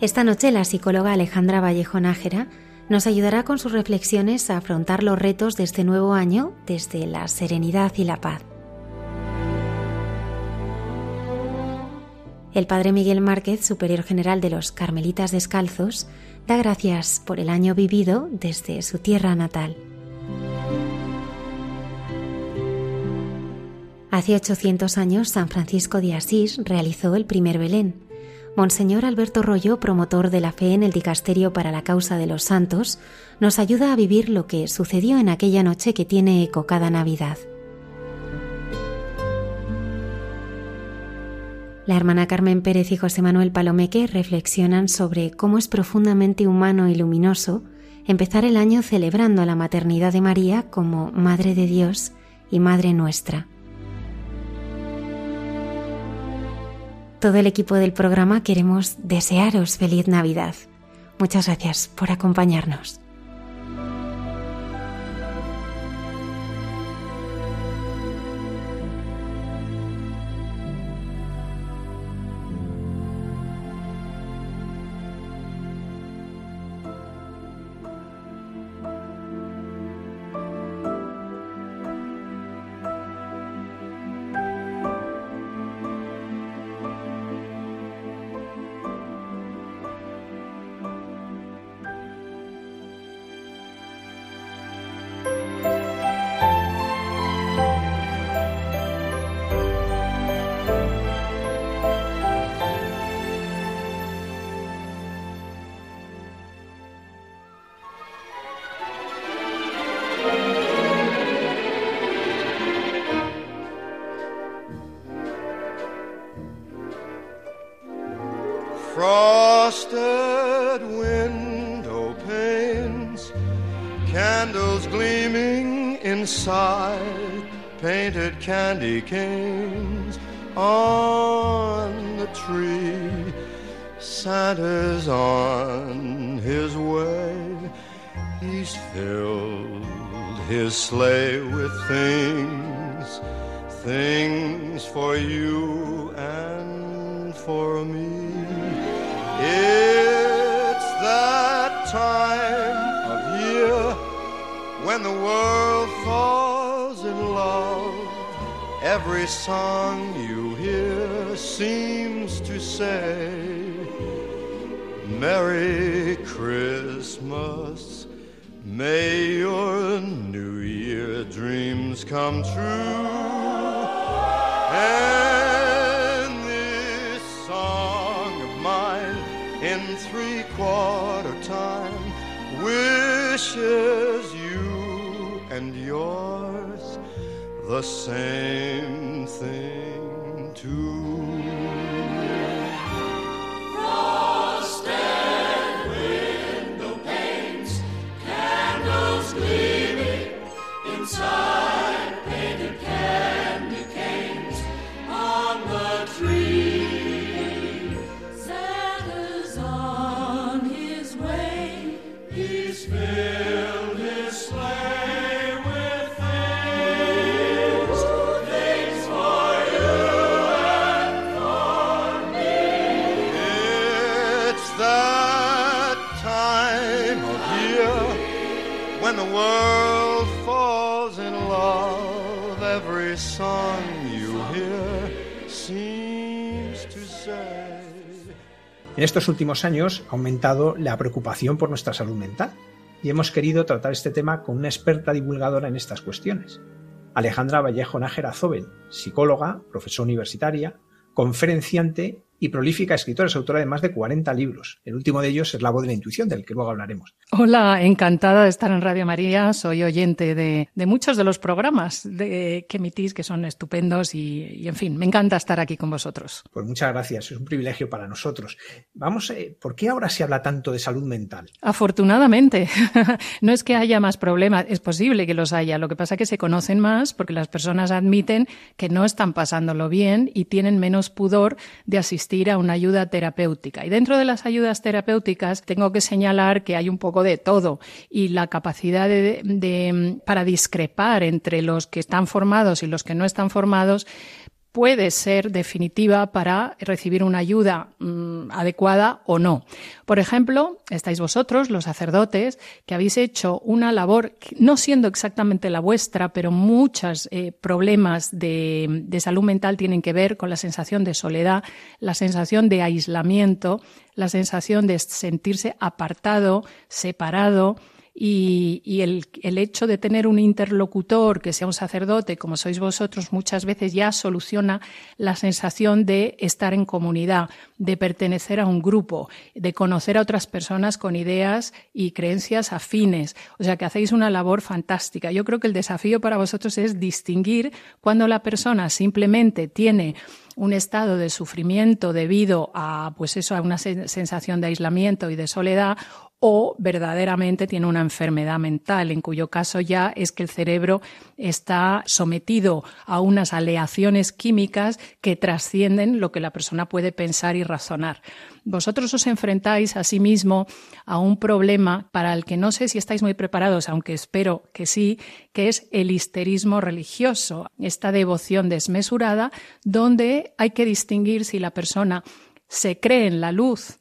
Esta noche la psicóloga Alejandra Vallejo Nájera nos ayudará con sus reflexiones a afrontar los retos de este nuevo año desde la serenidad y la paz. El padre Miguel Márquez, superior general de los Carmelitas Descalzos, da gracias por el año vivido desde su tierra natal. Hace 800 años San Francisco de Asís realizó el primer Belén Monseñor Alberto Rollo, promotor de la fe en el Dicasterio para la Causa de los Santos, nos ayuda a vivir lo que sucedió en aquella noche que tiene eco cada Navidad. La hermana Carmen Pérez y José Manuel Palomeque reflexionan sobre cómo es profundamente humano y luminoso empezar el año celebrando a la maternidad de María como Madre de Dios y Madre nuestra. Todo el equipo del programa queremos desearos feliz Navidad. Muchas gracias por acompañarnos. Canes on the tree. Santa's on his way. He's filled his sleigh with things, things for you and for me. It's that time of year when the world falls Every song you hear seems to say, Merry Christmas. May your New Year dreams come true. And this song of mine in three quarter time wishes you and yours the same thing too. En estos últimos años ha aumentado la preocupación por nuestra salud mental y hemos querido tratar este tema con una experta divulgadora en estas cuestiones. Alejandra Vallejo Nájera Zobel, psicóloga, profesora universitaria, conferenciante y prolífica escritora, es autora de más de 40 libros. El último de ellos es La voz de la intuición, del que luego hablaremos. Hola, encantada de estar en Radio María. Soy oyente de, muchos de los programas que emitís, que son estupendos y, en fin, me encanta estar aquí con vosotros. Pues muchas gracias, es un privilegio para nosotros. Vamos, eh, ¿por qué ahora se habla tanto de salud mental? Afortunadamente, no es que haya más problemas, es posible que los haya. Lo que pasa es que se conocen más porque las personas admiten que no están pasándolo bien y tienen menos pudor de asistir a una ayuda terapéutica. Y dentro de las ayudas terapéuticas tengo que señalar que hay un poco de todo y la capacidad de, para discrepar entre los que están formados y los que no están formados puede ser definitiva para recibir una ayuda mm, adecuada o no. Por ejemplo, estáis vosotros, los sacerdotes, que habéis hecho una labor, no siendo exactamente la vuestra, pero muchos eh, problemas de, de salud mental tienen que ver con la sensación de soledad, la sensación de aislamiento, la sensación de sentirse apartado, separado, y, el, el, hecho de tener un interlocutor que sea un sacerdote, como sois vosotros, muchas veces ya soluciona la sensación de estar en comunidad, de pertenecer a un grupo, de conocer a otras personas con ideas y creencias afines. O sea que hacéis una labor fantástica. Yo creo que el desafío para vosotros es distinguir cuando la persona simplemente tiene un estado de sufrimiento debido a, pues eso, a una sensación de aislamiento y de soledad o verdaderamente tiene una enfermedad mental, en cuyo caso ya es que el cerebro está sometido a unas aleaciones químicas que trascienden lo que la persona puede pensar y razonar. Vosotros os enfrentáis a sí a un problema para el que no sé si estáis muy preparados, aunque espero que sí, que es el histerismo religioso, esta devoción desmesurada donde hay que distinguir si la persona se cree en la luz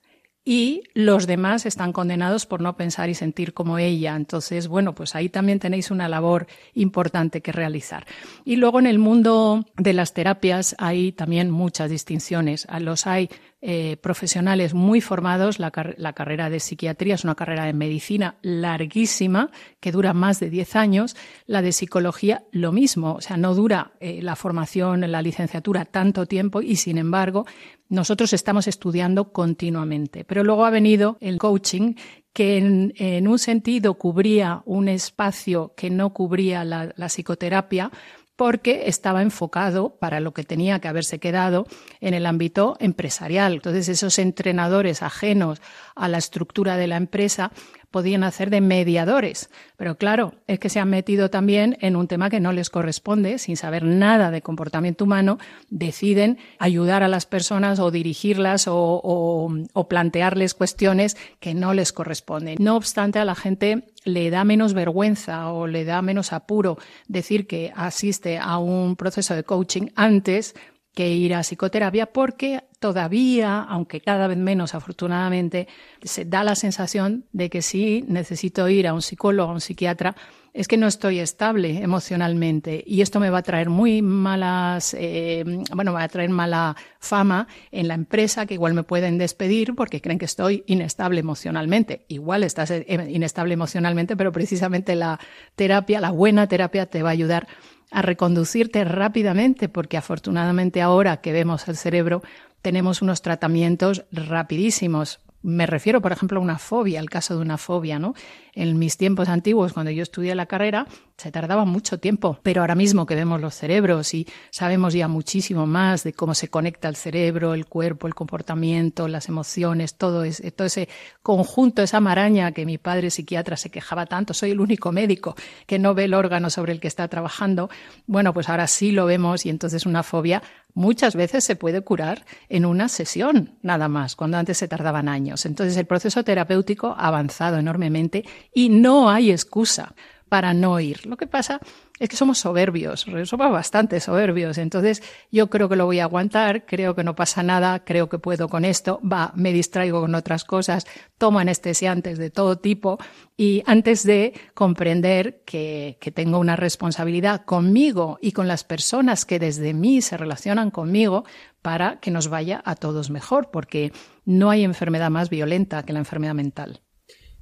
y los demás están condenados por no pensar y sentir como ella. Entonces, bueno, pues ahí también tenéis una labor importante que realizar. Y luego en el mundo de las terapias hay también muchas distinciones. Los hay eh, profesionales muy formados. La, carrera de psiquiatría es una carrera de medicina larguísima que dura más de 10 años. La de psicología lo mismo, o sea, no dura eh, la formación, la licenciatura tanto tiempo y sin embargo nosotros estamos estudiando continuamente. Pero luego ha venido el coaching que en, un sentido cubría un espacio que no cubría la psicoterapia, porque estaba enfocado para lo que tenía que haberse quedado en el ámbito empresarial. Entonces, esos entrenadores ajenos a la estructura de la empresa podían hacer de mediadores. Pero claro, es que se han metido también en un tema que no les corresponde, sin saber nada de comportamiento humano, deciden ayudar a las personas o dirigirlas o, plantearles cuestiones que no les corresponden. No obstante, a la gente le da menos vergüenza o le da menos apuro decir que asiste a un proceso de coaching antes que ir a psicoterapia porque todavía, aunque cada vez menos afortunadamente, se da la sensación de que si necesito ir a un psicólogo, a un psiquiatra, es que no estoy estable emocionalmente y esto me va a traer muy malas, eh, bueno, va a traer mala fama en la empresa que igual me pueden despedir porque creen que estoy inestable emocionalmente. Igual estás eh, inestable emocionalmente, pero precisamente la terapia, la buena terapia te va a ayudar a reconducirte rápidamente, porque afortunadamente ahora que vemos el cerebro tenemos unos tratamientos rapidísimos. Me refiero, por ejemplo, a una fobia, al caso de una fobia, ¿no? En mis tiempos antiguos, cuando yo estudié la carrera, se tardaba mucho tiempo, pero ahora mismo que vemos los cerebros y sabemos ya muchísimo más de cómo se conecta el cerebro, el cuerpo, el comportamiento, las emociones, todo, ese, todo ese conjunto, esa maraña que mi padre psiquiatra se quejaba tanto, soy el único médico que no ve el órgano sobre el que está trabajando, bueno, pues ahora sí lo vemos y entonces una fobia muchas veces se puede curar en una sesión nada más, cuando antes se tardaban años. Entonces el proceso terapéutico ha avanzado enormemente y no hay excusa para no ir. Lo que pasa es que somos soberbios, somos bastante soberbios. Entonces, yo creo que lo voy a aguantar, creo que no pasa nada, creo que puedo con esto, va, me distraigo con otras cosas, tomo anestesiantes de todo tipo y antes de comprender que, que tengo una responsabilidad conmigo y con las personas que desde mí se relacionan conmigo, para que nos vaya a todos mejor, porque no hay enfermedad más violenta que la enfermedad mental.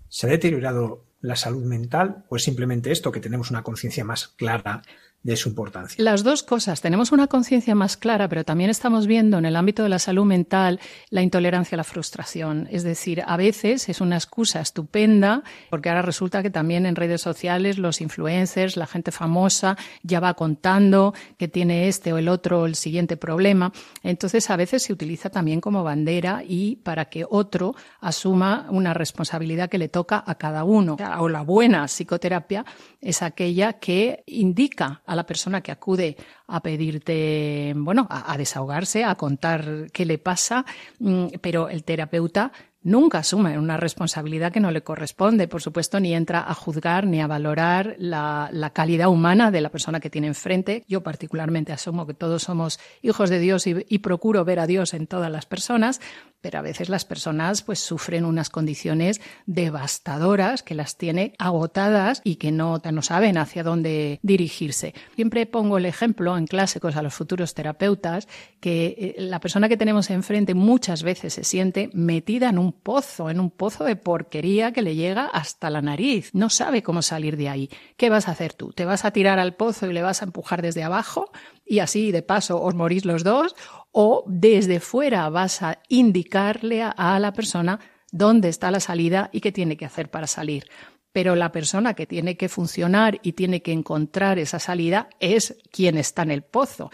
¿Se ha deteriorado la salud mental o es simplemente esto, que tenemos una conciencia más clara de su importancia. Las dos cosas. Tenemos una conciencia más clara, pero también estamos viendo en el ámbito de la salud mental la intolerancia a la frustración. Es decir, a veces es una excusa estupenda, porque ahora resulta que también en redes sociales los influencers, la gente famosa, ya va contando que tiene este o el otro o el siguiente problema. Entonces, a veces se utiliza también como bandera y para que otro asuma una responsabilidad que le toca a cada uno. O la buena psicoterapia es aquella que indica a la persona que acude a pedirte, bueno, a, desahogarse, a contar qué le pasa, mm, pero el terapeuta nunca asume una responsabilidad que no le corresponde. Por supuesto, ni entra a juzgar ni a valorar la, calidad humana de la persona que tiene enfrente. Yo particularmente asumo que todos somos hijos de Dios y, procuro ver a Dios en todas las personas, pero a veces las personas pues sufren unas condiciones devastadoras que las tiene agotadas y que no, no saben hacia dónde dirigirse. Siempre pongo el ejemplo en clásicos a los futuros terapeutas que eh, la persona que tenemos enfrente muchas veces se siente metida en un pozo, en un pozo de porquería que le llega hasta la nariz. No sabe cómo salir de ahí. ¿Qué vas a hacer tú? ¿Te vas a tirar al pozo y le vas a empujar desde abajo? Y así, de paso, os morís los dos. O desde fuera vas a indicarle a, la persona dónde está la salida y qué tiene que hacer para salir pero la persona que tiene que funcionar y tiene que encontrar esa salida es quien está en el pozo.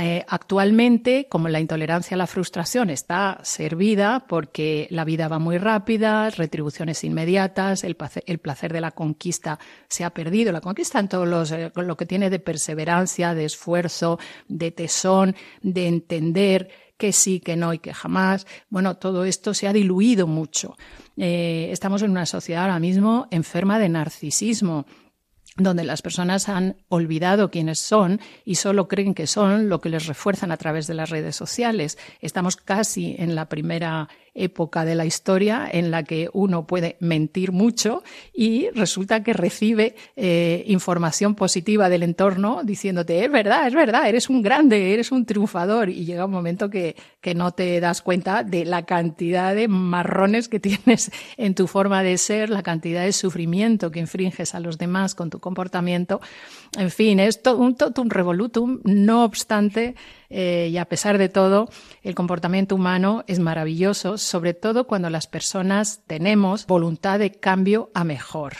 Eh, actualmente, como la intolerancia a la frustración está servida porque la vida va muy rápida, retribuciones inmediatas, el placer, de la conquista se ha perdido. La conquista en todo eh, lo que tiene de perseverancia, de esfuerzo, de tesón, de entender que sí, que no y que jamás. Bueno, todo esto se ha diluido mucho. Eh, estamos en una sociedad ahora mismo enferma de narcisismo donde las personas han olvidado quiénes son y solo creen que son lo que les refuerzan a través de las redes sociales. Estamos casi en la primera época de la historia en la que uno puede mentir mucho y resulta que recibe eh, información positiva del entorno diciéndote, es verdad, es verdad, eres un grande, eres un triunfador y llega un momento que, que no te das cuenta de la cantidad de marrones que tienes en tu forma de ser, la cantidad de sufrimiento que infringes a los demás con tu comportamiento. En fin, es todo un totum revolutum, no obstante, eh, y a pesar de todo, el comportamiento humano es maravilloso, sobre todo cuando las personas tenemos voluntad de cambio a mejor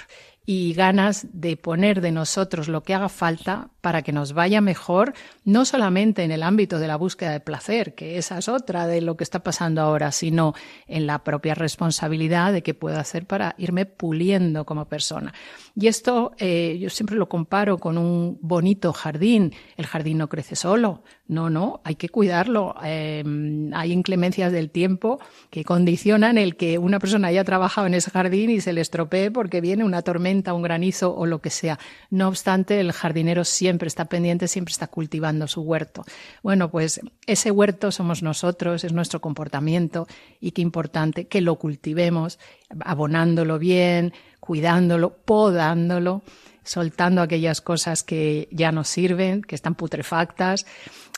y ganas de poner de nosotros lo que haga falta para que nos vaya mejor, no solamente en el ámbito de la búsqueda de placer, que esa es otra de lo que está pasando ahora, sino en la propia responsabilidad de qué puedo hacer para irme puliendo como persona. Y esto eh, yo siempre lo comparo con un bonito jardín. El jardín no crece solo, no, no, hay que cuidarlo. Em, hay inclemencias del tiempo que condicionan el que una persona haya trabajado en ese jardín y se le estropee porque viene una tormenta, un granizo o lo que sea. No obstante, el jardinero siempre está pendiente, siempre está cultivando su huerto. Bueno, pues ese huerto somos nosotros, es nuestro comportamiento y qué importante que lo cultivemos, abonándolo bien, cuidándolo, podándolo soltando aquellas cosas que ya no sirven, que están putrefactas.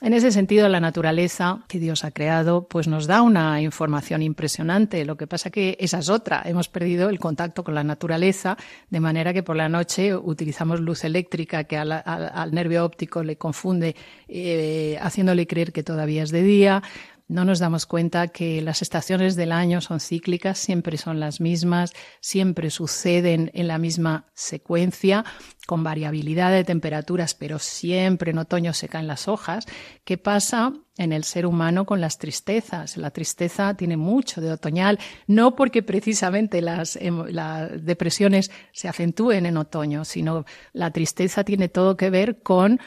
En ese sentido, la naturaleza que Dios ha creado, pues nos da una información impresionante. Lo que pasa que esa es otra. Hemos perdido el contacto con la naturaleza, de manera que por la noche utilizamos luz eléctrica que al, nervio óptico le confunde, eh, haciéndole creer que todavía es de día no nos damos cuenta que las estaciones del año son cíclicas, siempre son las mismas, siempre suceden en la misma secuencia, con variabilidad de temperaturas, pero siempre en otoño se caen las hojas. ¿Qué pasa en el ser humano con las tristezas? La tristeza tiene mucho de otoñal, no porque precisamente las, las depresiones se acentúen en otoño, sino la tristeza tiene todo que ver con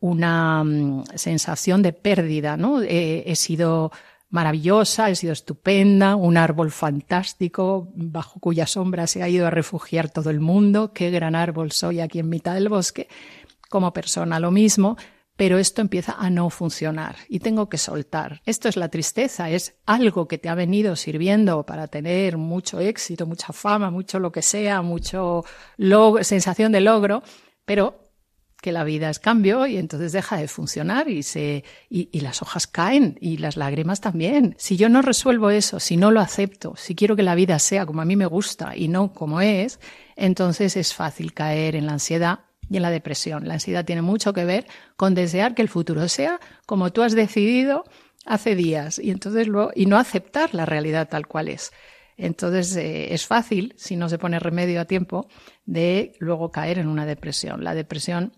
una mm, sensación de pérdida, ¿no? he sido maravillosa, he sido estupenda, un árbol fantástico bajo cuya sombra se ha ido a refugiar todo el mundo, qué gran árbol soy aquí en mitad del bosque, como persona lo mismo, pero esto empieza a no funcionar y tengo que soltar. Esto es la tristeza, es algo que te ha venido sirviendo para tener mucho éxito, mucha fama, mucho lo que sea, mucho sensación de logro, pero que la vida es cambio y entonces deja de funcionar y, se, y, las hojas caen y las lágrimas también. Si yo no resuelvo eso, si no lo acepto, si quiero que la vida sea como a mí me gusta y no como es, entonces es fácil caer en la ansiedad y en la depresión. La ansiedad tiene mucho que ver con desear que el futuro sea como tú has decidido hace días y entonces luego, y no aceptar la realidad tal cual es. Entonces eh, es fácil, si no se pone remedio a tiempo, de luego caer en una depresión. La depresión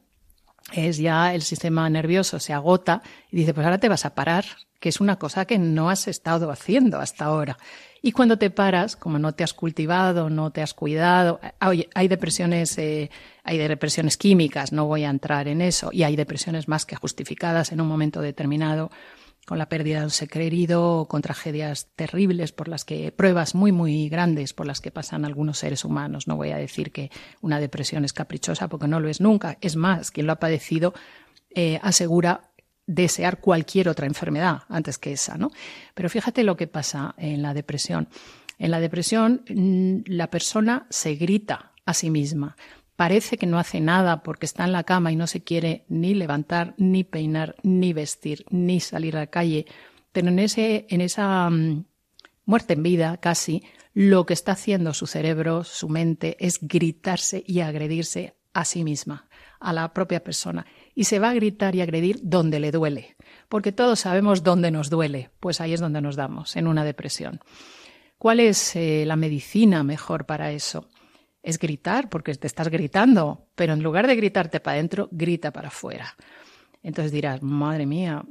es ya el sistema nervioso se agota y dice, pues ahora te vas a parar, que es una cosa que no has estado haciendo hasta ahora. Y cuando te paras, como no te has cultivado, no te has cuidado, hay, hay depresiones, eh, hay depresiones químicas, no voy a entrar en eso, y hay depresiones más que justificadas en un momento determinado con la pérdida de un ser querido, con tragedias terribles por las que, pruebas muy, muy grandes por las que pasan algunos seres humanos. No voy a decir que una depresión es caprichosa porque no lo es nunca. Es más, quien lo ha padecido eh, asegura desear cualquier otra enfermedad antes que esa, ¿no? Pero fíjate lo que pasa en la depresión. En la depresión, mm, la persona se grita a sí misma parece que no hace nada porque está en la cama y no se quiere ni levantar, ni peinar, ni vestir, ni salir a la calle. Pero en, ese, en esa mm, muerte en vida casi, lo que está haciendo su cerebro, su mente, es gritarse y agredirse a sí misma, a la propia persona. Y se va a gritar y agredir donde le duele, porque todos sabemos dónde nos duele, pues ahí es donde nos damos, en una depresión. ¿Cuál es eh, la medicina mejor para eso? Es gritar, porque te estás gritando, pero en lugar de gritarte para adentro, grita para afuera. Entonces dirás, madre mía,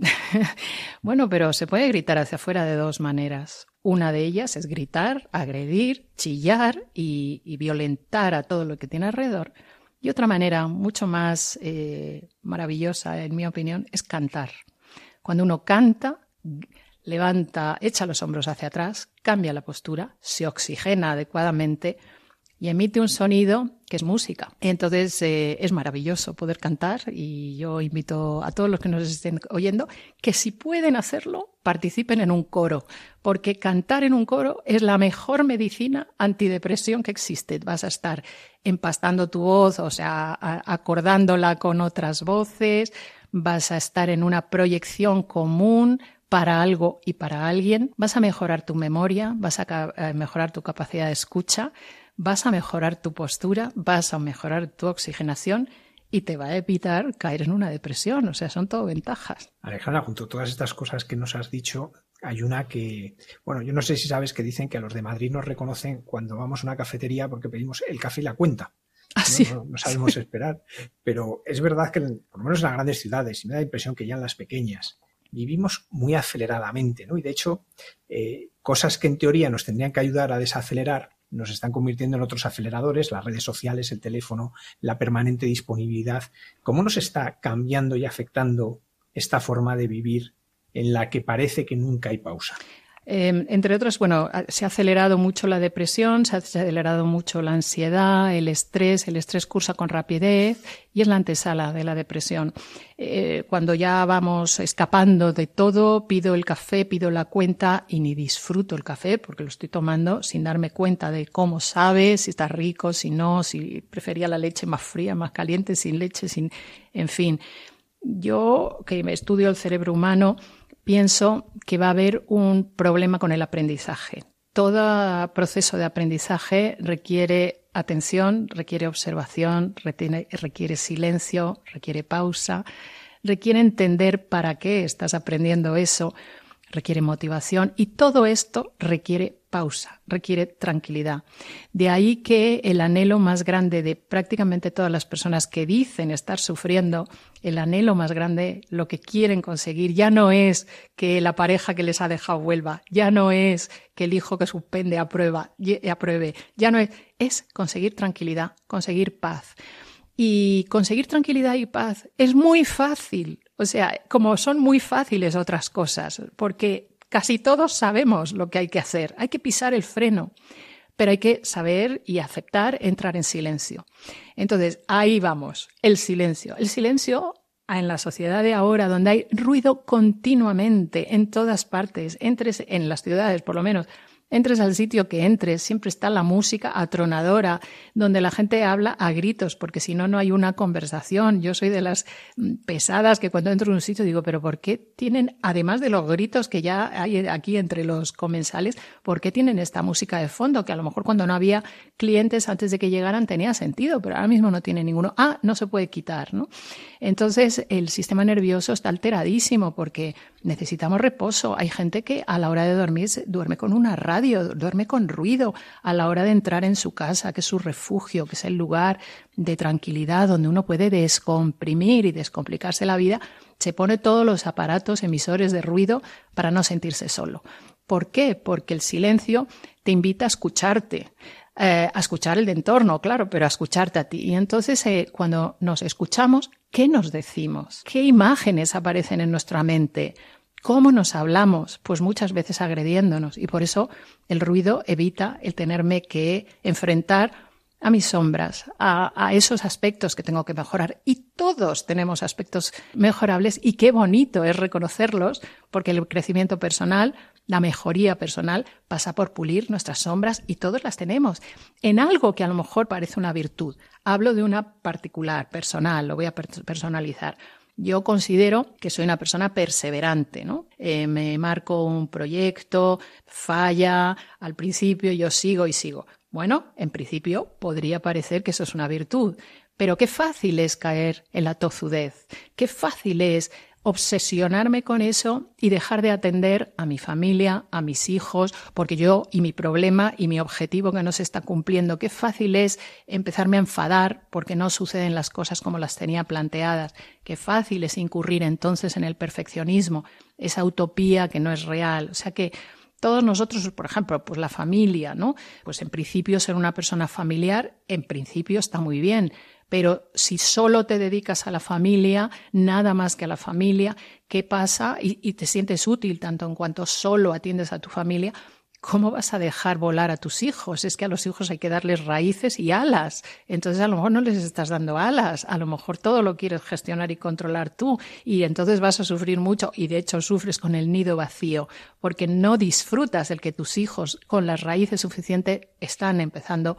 bueno, pero se puede gritar hacia afuera de dos maneras. Una de ellas es gritar, agredir, chillar y, violentar a todo lo que tiene alrededor. Y otra manera, mucho más eh, maravillosa, en mi opinión, es cantar. Cuando uno canta, levanta, echa los hombros hacia atrás, cambia la postura, se oxigena adecuadamente, y emite un sonido que es música. Entonces eh, es maravilloso poder cantar y yo invito a todos los que nos estén oyendo que si pueden hacerlo, participen en un coro, porque cantar en un coro es la mejor medicina antidepresión que existe. Vas a estar empastando tu voz, o sea, acordándola con otras voces, vas a estar en una proyección común, para algo y para alguien, vas a mejorar tu memoria, vas a mejorar tu capacidad de escucha, vas a mejorar tu postura, vas a mejorar tu oxigenación y te va a evitar caer en una depresión. O sea, son todo ventajas. Alejandra, junto a todas estas cosas que nos has dicho, hay una que, bueno, yo no sé si sabes que dicen que a los de Madrid nos reconocen cuando vamos a una cafetería porque pedimos el café y la cuenta. Así. ¿no? no, sabemos esperar. Pero es verdad que, por lo menos en las grandes ciudades, y me da la impresión que ya en las pequeñas, vivimos muy aceleradamente, ¿no? Y de hecho, eh, cosas que en teoría nos tendrían que ayudar a desacelerar, nos están convirtiendo en otros aceleradores, las redes sociales, el teléfono, la permanente disponibilidad. ¿Cómo nos está cambiando y afectando esta forma de vivir en la que parece que nunca hay pausa? Eh, entre otros, bueno, se ha acelerado mucho la depresión, se ha acelerado mucho la ansiedad, el estrés, el estrés cursa con rapidez y es la antesala de la depresión. Eh, cuando ya vamos escapando de todo, pido el café, pido la cuenta y ni disfruto el café porque lo estoy tomando sin darme cuenta de cómo sabe, si está rico, si no, si prefería la leche más fría, más caliente, sin leche, sin, en fin. Yo, que me estudio el cerebro humano, pienso que va a haber un problema con el aprendizaje. Todo proceso de aprendizaje requiere atención, requiere observación, requiere silencio, requiere pausa, requiere entender para qué estás aprendiendo eso, requiere motivación y todo esto requiere pausa, requiere tranquilidad. De ahí que el anhelo más grande de prácticamente todas las personas que dicen estar sufriendo, el anhelo más grande, lo que quieren conseguir, ya no es que la pareja que les ha dejado vuelva, ya no es que el hijo que suspende aprueba, apruebe, ya no es, es conseguir tranquilidad, conseguir paz. Y conseguir tranquilidad y paz es muy fácil. O sea, como son muy fáciles otras cosas, porque Casi todos sabemos lo que hay que hacer. Hay que pisar el freno, pero hay que saber y aceptar entrar en silencio. Entonces, ahí vamos, el silencio. El silencio en la sociedad de ahora, donde hay ruido continuamente en todas partes, entre, en las ciudades por lo menos, Entres al sitio que entres, siempre está la música atronadora, donde la gente habla a gritos, porque si no, no hay una conversación. Yo soy de las mm, pesadas que cuando entro en un sitio digo, pero ¿por qué tienen, además de los gritos que ya hay aquí entre los comensales, ¿por qué tienen esta música de fondo? Que a lo mejor cuando no había clientes antes de que llegaran tenía sentido, pero ahora mismo no tiene ninguno. Ah, no se puede quitar, ¿no? Entonces el sistema nervioso está alteradísimo porque necesitamos reposo. Hay gente que a la hora de dormir duerme con una radio, duerme con ruido a la hora de entrar en su casa, que es su refugio, que es el lugar de tranquilidad donde uno puede descomprimir y descomplicarse la vida. Se pone todos los aparatos emisores de ruido para no sentirse solo. ¿Por qué? Porque el silencio te invita a escucharte, eh, a escuchar el entorno, claro, pero a escucharte a ti. Y entonces, eh, cuando nos escuchamos, ¿qué nos decimos? ¿Qué imágenes aparecen en nuestra mente? ¿Cómo nos hablamos? Pues muchas veces agrediéndonos. Y por eso el ruido evita el tenerme que enfrentar a mis sombras, a, esos aspectos que tengo que mejorar. Y todos tenemos aspectos mejorables y qué bonito es reconocerlos, porque el crecimiento personal la mejoría personal pasa por pulir nuestras sombras y todos las tenemos en algo que a lo mejor parece una virtud. Hablo de una particular, personal, lo voy a personalizar. Yo considero que soy una persona perseverante, ¿no? Eh, me marco un proyecto, falla, al principio yo sigo y sigo. Bueno, en principio podría parecer que eso es una virtud, pero qué fácil es caer en la tozudez, qué fácil es obsesionarme con eso y dejar de atender a mi familia, a mis hijos, porque yo y mi problema y mi objetivo que no se está cumpliendo, qué fácil es empezarme a enfadar porque no suceden las cosas como las tenía planteadas, qué fácil es incurrir entonces en el perfeccionismo, esa utopía que no es real, o sea que todos nosotros, por ejemplo, pues la familia, ¿no? Pues en principio ser una persona familiar, en principio está muy bien, pero si solo te dedicas a la familia, nada más que a la familia, ¿qué pasa? Y, te sientes útil tanto en cuanto solo atiendes a tu familia, ¿cómo vas a dejar volar a tus hijos? Es que a los hijos hay que darles raíces y alas. Entonces a lo mejor no les estás dando alas, a lo mejor todo lo quieres gestionar y controlar tú y entonces vas a sufrir mucho y de hecho sufres con el nido vacío porque no disfrutas el que tus hijos con las raíces suficientes están empezando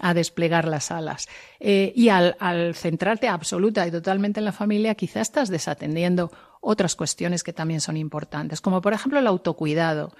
a desplegar las alas. Eh, y al, al centrarte absoluta y totalmente en la familia, quizás estás desatendiendo otras cuestiones que también son importantes, como por ejemplo el autocuidado.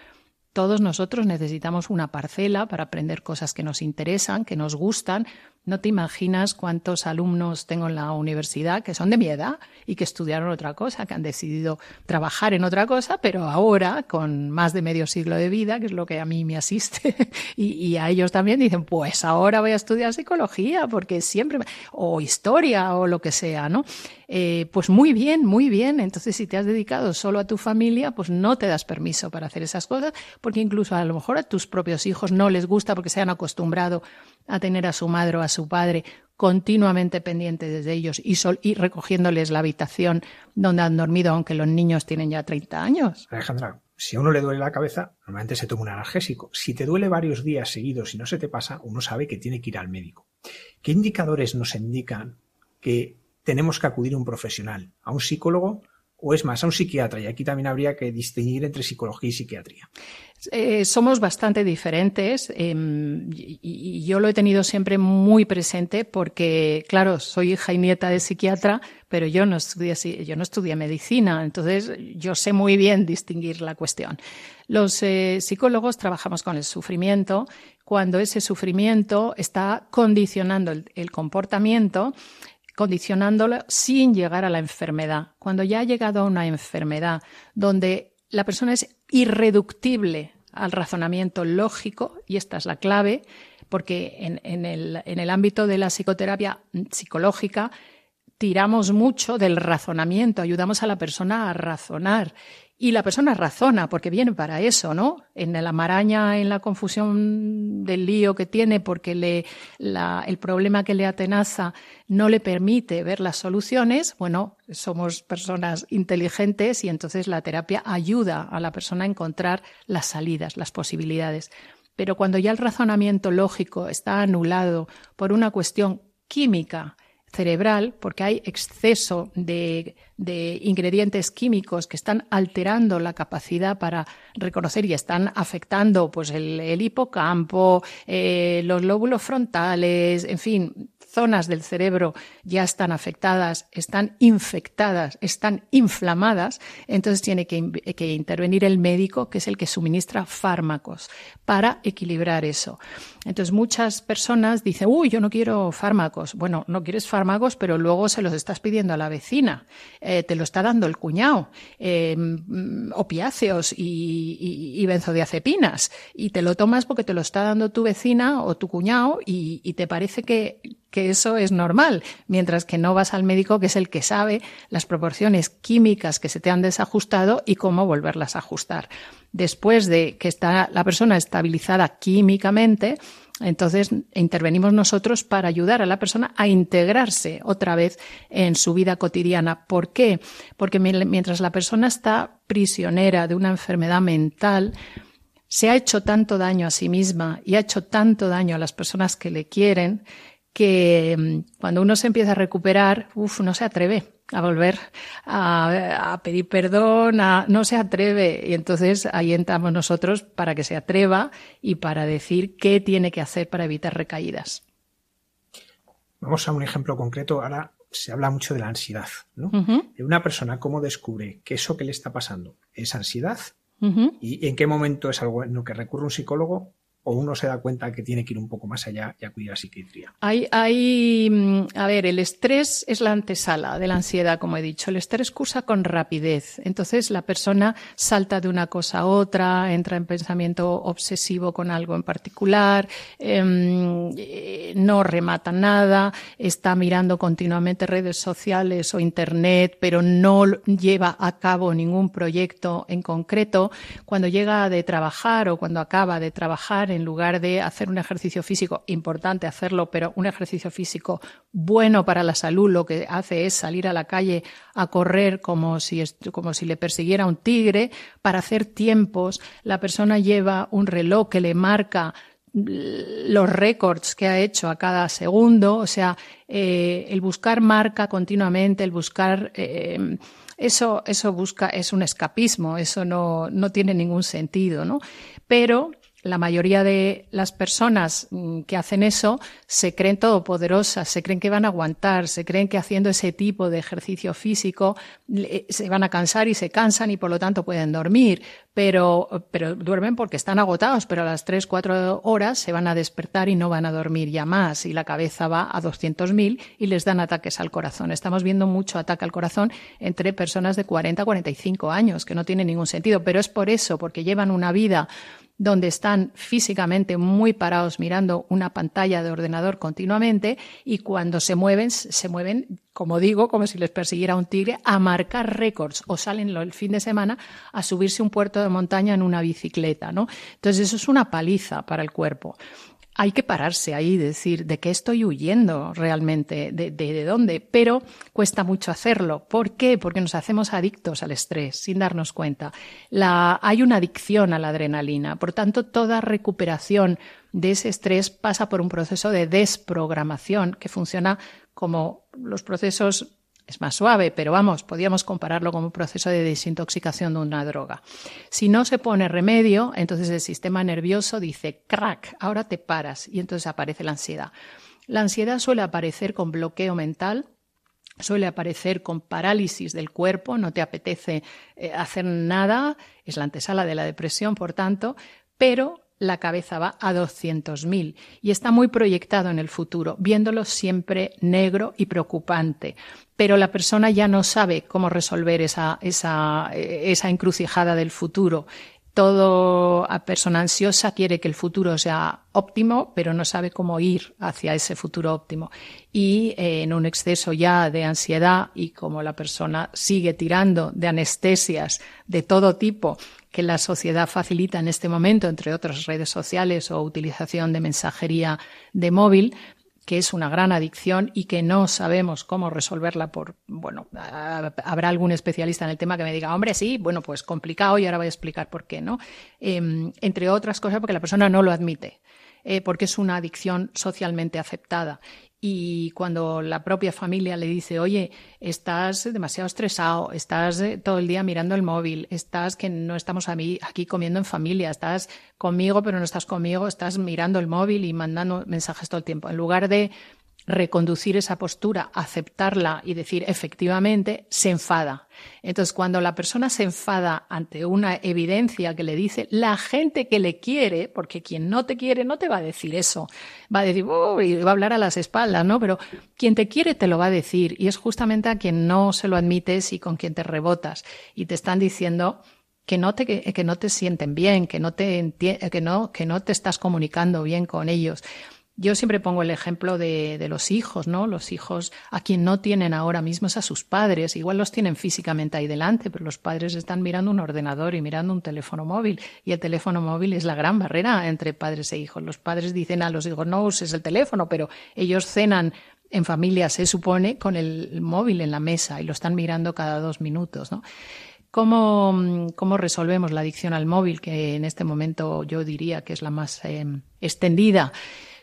Todos nosotros necesitamos una parcela para aprender cosas que nos interesan, que nos gustan, no te imaginas cuántos alumnos tengo en la universidad que son de mi edad y que estudiaron otra cosa, que han decidido trabajar en otra cosa, pero ahora, con más de medio siglo de vida, que es lo que a mí me asiste, y, a ellos también dicen, pues ahora voy a estudiar psicología, porque siempre, o historia, o lo que sea, ¿no? Eh, pues muy bien, muy bien. Entonces, si te has dedicado solo a tu familia, pues no te das permiso para hacer esas cosas, porque incluso a lo mejor a tus propios hijos no les gusta porque se han acostumbrado a tener a su madre o a su padre continuamente pendientes de ellos y, sol, y recogiéndoles la habitación donde han dormido, aunque los niños tienen ya 30 años. Alejandra, si a uno le duele la cabeza, normalmente se toma un analgésico. Si te duele varios días seguidos y no se te pasa, uno sabe que tiene que ir al médico. ¿Qué indicadores nos indican que tenemos que acudir a un profesional, a un psicólogo o es más, a un psiquiatra? Y aquí también habría que distinguir entre psicología y psiquiatría. Eh, somos bastante diferentes em, y, yo lo he tenido siempre muy presente porque, claro, soy hija y nieta de psiquiatra, pero yo no estudié, yo no estudié medicina, entonces yo sé muy bien distinguir la cuestión. Los eh, psicólogos trabajamos con el sufrimiento cuando ese sufrimiento está condicionando el comportamiento condicionándolo sin llegar a la enfermedad. Cuando ya ha llegado a una enfermedad donde la persona es irreductible al razonamiento lógico, y esta es la clave, porque en, el, en el ámbito de la psicoterapia psicológica tiramos mucho del razonamiento, ayudamos a la persona a razonar y la persona razona, porque viene para eso, ¿no? En la maraña, en la confusión del lío que tiene, porque el problema que le atenaza no le permite ver las soluciones, bueno, somos personas inteligentes y entonces la terapia ayuda a la persona a encontrar las salidas, las posibilidades. Pero cuando ya el razonamiento lógico está anulado por una cuestión química, cerebral porque hay exceso de, ingredientes químicos que están alterando la capacidad para reconocer y están afectando pues el, hipocampo, eh, los lóbulos frontales, en fin, zonas del cerebro ya están afectadas, están infectadas, están inflamadas, entonces tiene que, intervenir el médico, que es el que suministra fármacos, para equilibrar eso. Entonces muchas personas dicen, uy, yo no quiero fármacos. Bueno, no quieres fármacos, pero luego se los estás pidiendo a la vecina, eh, te lo está dando el cuñado, eh, opiáceos y, benzodiazepinas, y te lo tomas porque te lo está dando tu vecina o tu cuñado y, y te parece que eso es normal, mientras que no vas al médico que es el que sabe las proporciones químicas que se te han desajustado y cómo volverlas a ajustar. Después de que está la persona estabilizada químicamente, entonces intervenimos nosotros para ayudar a la persona a integrarse otra vez en su vida cotidiana. ¿Por qué? Porque mientras la persona está prisionera de una enfermedad mental, se ha hecho tanto daño a sí misma y ha hecho tanto daño a las personas que le quieren que mm, cuando uno se empieza a recuperar, uff, no se atreve a volver a, pedir perdón, no se atreve. Y entonces ahí entramos nosotros para que se atreva y para decir qué tiene que hacer para evitar recaídas. Vamos a un ejemplo concreto. Ahora se habla mucho de la ansiedad. ¿no? Una persona, ¿cómo descubre que eso que le está pasando es ansiedad? ¿Y en qué momento es algo en lo que recurre un psicólogo o uno se da cuenta que tiene que ir un poco más allá y acudir a psiquiatría? Hay, hay, mm, a ver, el estrés es la antesala de la ansiedad, como he dicho. El estrés cursa con rapidez. Entonces la persona salta de una cosa a otra, entra en pensamiento obsesivo con algo en particular, em, eh, no remata nada, está mirando continuamente redes sociales o internet, pero no lleva a cabo ningún proyecto en concreto. Cuando llega de trabajar o cuando acaba de trabajar, en lugar de hacer un ejercicio físico, importante hacerlo, pero un ejercicio físico bueno para la salud, lo que hace es salir a la calle a correr como si, como si le persiguiera un tigre, para hacer tiempos. La persona lleva un reloj que le marca los récords que ha hecho a cada segundo, o sea, eh, el buscar marca continuamente, el buscar eh, eso, eso busca, es un escapismo, eso no, no tiene ningún sentido, ¿no? Pero la mayoría de las personas mm, que hacen eso se creen todopoderosas, se creen que van a aguantar, se creen que haciendo ese tipo de ejercicio físico se van a cansar y se cansan y por lo tanto pueden dormir, pero, pero duermen porque están agotados, pero a las tres, cuatro horas se van a despertar y no van a dormir ya más. Y la cabeza va a 200.000 y les dan ataques al corazón. Estamos viendo mucho ataque al corazón entre personas de 40 a 45 años, que no tiene ningún sentido, pero es por eso, porque llevan una vida donde están físicamente muy parados mirando una pantalla de ordenador continuamente y cuando se mueven, se mueven, como digo, como si les persiguiera un tigre, a marcar récords o salen el fin de semana a subirse un puerto de montaña en una bicicleta, ¿no? Entonces eso es una paliza para el cuerpo hay que pararse ahí y decir de qué estoy huyendo realmente, de, de, dónde, pero cuesta mucho hacerlo. ¿Por qué? Porque nos hacemos adictos al estrés sin darnos cuenta. La, hay una adicción a la adrenalina, por tanto, toda recuperación de ese estrés pasa por un proceso de desprogramación que funciona como los procesos es más suave, pero vamos, podríamos compararlo con un proceso de desintoxicación de una droga. Si no se pone remedio, entonces el sistema nervioso dice, crack, ahora te paras y entonces aparece la ansiedad. La ansiedad suele aparecer con bloqueo mental, suele aparecer con parálisis del cuerpo, no te apetece eh, hacer nada, es la antesala de la depresión, por tanto, pero la cabeza va a 200.000 y está muy proyectado en el futuro, viéndolo siempre negro y preocupante. Pero la persona ya no sabe cómo resolver esa, esa, esa encrucijada del futuro. Todo a persona ansiosa quiere que el futuro sea óptimo, pero no sabe cómo ir hacia ese futuro óptimo. Y eh, en un exceso ya de ansiedad y como la persona sigue tirando de anestesias de todo tipo que la sociedad facilita en este momento, entre otras redes sociales o utilización de mensajería de móvil, que es una gran adicción y que no sabemos cómo resolverla por, bueno, habrá algún especialista en el tema que me diga, hombre, sí, bueno, pues complicado y ahora voy a explicar por qué, ¿no? Em, entre otras cosas porque la persona no lo admite. Eh, porque es una adicción socialmente aceptada y cuando la propia familia le dice, oye, estás demasiado estresado, estás eh, todo el día mirando el móvil, estás que no estamos aquí comiendo en familia, estás conmigo pero no estás conmigo, estás mirando el móvil y mandando mensajes todo el tiempo. En lugar de reconducir esa postura, aceptarla y decir efectivamente, se enfada. Entonces, cuando la persona se enfada ante una evidencia que le dice la gente que le quiere, porque quien no te quiere no te va a decir eso, va a decir, y va a hablar a las espaldas, ¿no? Pero quien te quiere te lo va a decir y es justamente a quien no se lo admites y con quien te rebotas y te están diciendo que no te, que no te sienten bien, que no te, que no, que no te estás comunicando bien con ellos. Yo siempre pongo el ejemplo de, los hijos, ¿no? Los hijos a quien no tienen ahora mismo es a sus padres. Igual los tienen físicamente ahí delante, pero los padres están mirando un ordenador y mirando un teléfono móvil. Y el teléfono móvil es la gran barrera entre padres e hijos. Los padres dicen a los hijos, no uses el teléfono, pero ellos cenan en familia, se supone, con el móvil en la mesa y lo están mirando cada dos minutos, ¿no? ¿Cómo, ¿Cómo, resolvemos la adicción al móvil, que en este momento yo diría que es la más eh, extendida?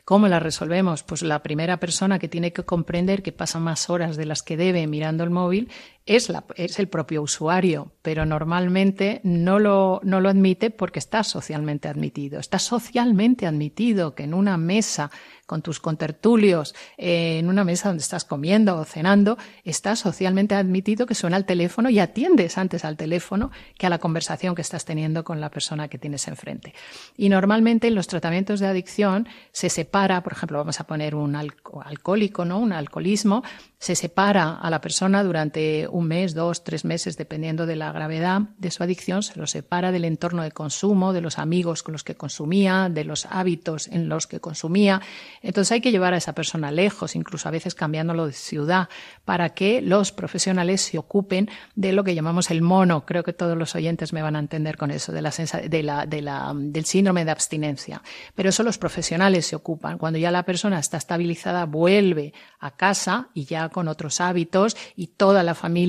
¿Cómo la resolvemos? Pues la primera persona que tiene que comprender que pasa más horas de las que debe mirando el móvil es, la, es el propio usuario, pero normalmente no lo, no lo admite porque está socialmente admitido. Está socialmente admitido que en una mesa con tus contertulios, eh, en una mesa donde estás comiendo o cenando, está socialmente admitido que suena el teléfono y atiendes antes al teléfono que a la conversación que estás teniendo con la persona que tienes enfrente. Y normalmente en los tratamientos de adicción se separa, por ejemplo, vamos a poner un alcohólico, ¿no? Un alcoholismo, se separa a la persona durante un mes, dos, tres meses, dependiendo de la gravedad de su adicción, se lo separa del entorno de consumo, de los amigos con los que consumía, de los hábitos en los que consumía. Entonces hay que llevar a esa persona lejos, incluso a veces cambiándolo de ciudad, para que los profesionales se ocupen de lo que llamamos el mono. Creo que todos los oyentes me van a entender con eso, de la, de la, de la, del síndrome de abstinencia. Pero eso los profesionales se ocupan. Cuando ya la persona está estabilizada, vuelve a casa y ya con otros hábitos y toda la familia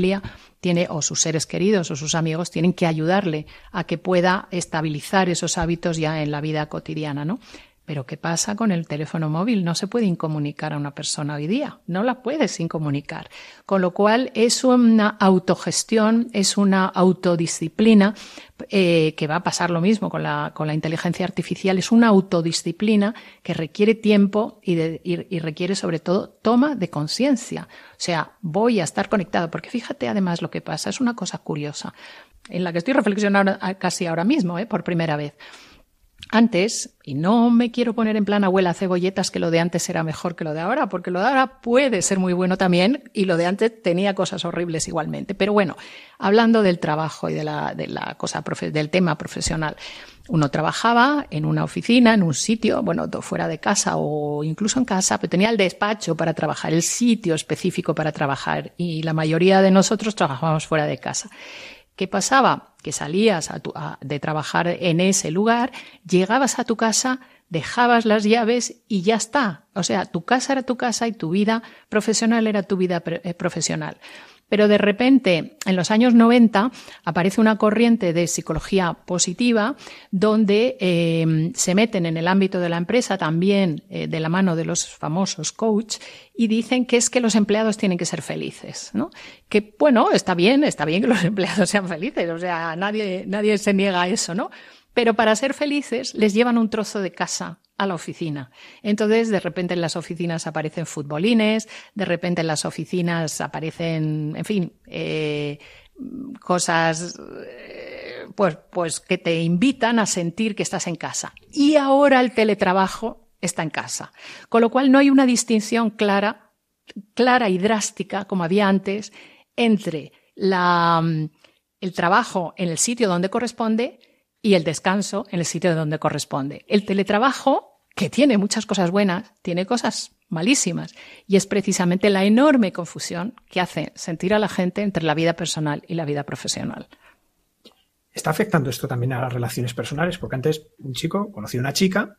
tiene, o sus seres queridos o sus amigos tienen que ayudarle a que pueda estabilizar esos hábitos ya en la vida cotidiana, ¿no? Pero ¿qué pasa con el teléfono móvil? No se puede incomunicar a una persona hoy día, no la puedes incomunicar. Con lo cual es una autogestión, es una autodisciplina eh, que va a pasar lo mismo con la, con la inteligencia artificial, es una autodisciplina que requiere tiempo y, requiere sobre todo toma de conciencia. O sea, voy a estar conectado, porque fíjate además lo que pasa, es una cosa curiosa, en la que estoy reflexionando casi ahora mismo, ¿eh? por primera vez. Antes, y no me quiero poner en plan abuela cebolletas que lo de antes era mejor que lo de ahora, porque lo de ahora puede ser muy bueno también y lo de antes tenía cosas horribles igualmente. Pero bueno, hablando del trabajo y de la, de la cosa, del tema profesional, uno trabajaba en una oficina, en un sitio, bueno, fuera de casa o incluso en casa, pero tenía el despacho para trabajar, el sitio específico para trabajar y la mayoría de nosotros trabajábamos fuera de casa. ¿Qué pasaba? Que salías de trabajar en ese lugar, llegabas a tu casa, dejabas las llaves y ya está. O sea, tu casa era tu casa y tu vida profesional era tu vida eh, profesional. Pero de repente, en los años 90, aparece una corriente de psicología positiva donde eh, se meten en el ámbito de la empresa también eh, de la mano de los famosos coach y dicen que es que los empleados tienen que ser felices, ¿no? Que bueno, está bien, está bien que los empleados sean felices, o sea, nadie, nadie se niega a eso, ¿no? Pero para ser felices les llevan un trozo de casa a la oficina. Entonces, de repente en las oficinas aparecen futbolines, de repente en las oficinas aparecen, en fin, eh, cosas eh, pues, pues que te invitan a sentir que estás en casa. Y ahora el teletrabajo está en casa. Con lo cual no hay una distinción clara, clara y drástica, como había antes, entre la, el trabajo en el sitio donde corresponde y el descanso en el sitio donde corresponde. El teletrabajo, que tiene muchas cosas buenas, tiene cosas malísimas y es precisamente la enorme confusión que hace sentir a la gente entre la vida personal y la vida profesional. ¿Está afectando esto también a las relaciones personales? Porque antes un chico conocía a una chica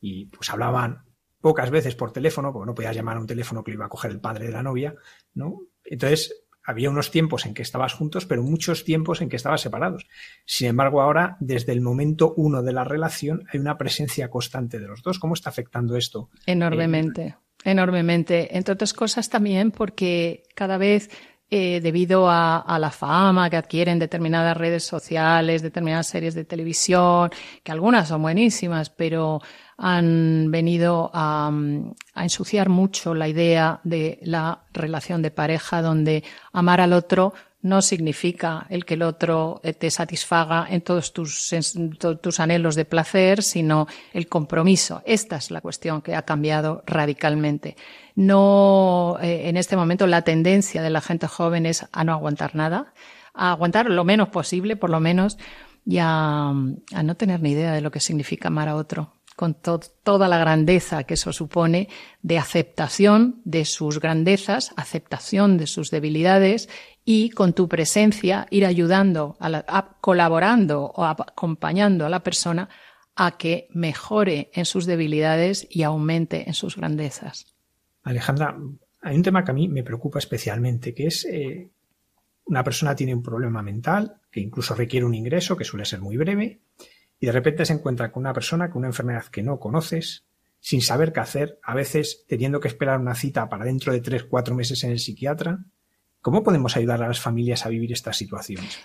y pues hablaban pocas veces por teléfono, porque no podías llamar a un teléfono que le iba a coger el padre de la novia, ¿no? Entonces había unos tiempos en que estabas juntos, pero muchos tiempos en que estabas separados. Sin embargo, ahora, desde el momento uno de la relación, hay una presencia constante de los dos. ¿Cómo está afectando esto? Enormemente. enormemente. Entre otras cosas también porque cada vez eh, debido a, la fama que adquieren determinadas redes sociales, determinadas series de televisión, que algunas son buenísimas, pero han venido a, ensuciar mucho la idea de la relación de pareja, donde amar al otro no significa el que el otro eh, te satisfaga en todos tus, anhelos de placer, sino el compromiso. Esta es la cuestión que ha cambiado radicalmente. No, eh, en este momento la tendencia de la gente joven es a no aguantar nada, a aguantar lo menos posible, por lo menos, y a no tener ni idea de lo que significa amar a otro con toda la grandeza que eso supone de aceptación de sus grandezas, aceptación de sus debilidades y con tu presencia ir ayudando, colaborando o acompañando a la persona a que mejore en sus debilidades y aumente en sus grandezas. Alejandra, hay un tema que a mí me preocupa especialmente, que es eh, una persona tiene un problema mental que incluso requiere un ingreso que suele ser muy breve y de repente se encuentra con una persona con una enfermedad que no conoces, sin saber qué hacer, a veces teniendo que esperar una cita para dentro de tres, cuatro meses en el psiquiatra, ¿Cómo podemos ayudar a las familias a vivir estas situaciones?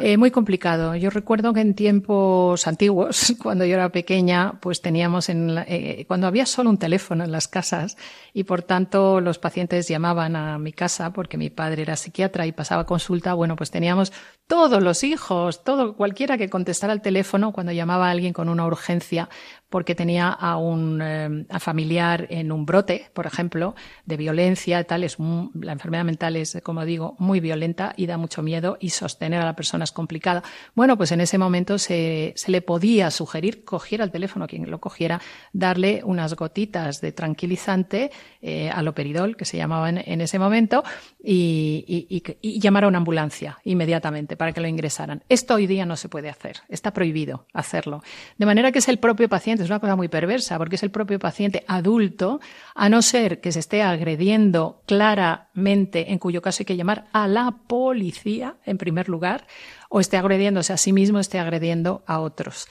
Eh, muy complicado. Yo recuerdo que en tiempos antiguos, cuando yo era pequeña, pues teníamos en eh, cuando había solo un teléfono en las casas y por tanto los pacientes llamaban a mi casa porque mi padre era psiquiatra y pasaba consulta. Bueno, pues teníamos todos los hijos, todo cualquiera que contestara al teléfono cuando llamaba a alguien con una urgencia, porque tenía a un eh, familiar en un brote, por ejemplo, de violencia, tal, es la enfermedad mental es, como digo, muy violenta y da mucho miedo y sostener a la persona es complicada. Bueno, pues en ese momento se, se le podía sugerir, cogiera el teléfono, quien lo cogiera, darle unas gotitas de tranquilizante, eh, aloperidol, que se llamaba en, ese momento, y, y, y llamar a una ambulancia inmediatamente para que lo ingresaran. Esto hoy día no se puede hacer, está prohibido hacerlo. De manera que es el propio paciente es una cosa muy perversa, porque es el propio paciente adulto, a no ser que se esté agrediendo claramente, en cuyo caso hay que llamar a la policía, en primer lugar, o esté agrediéndose a sí mismo, esté agrediendo a otros.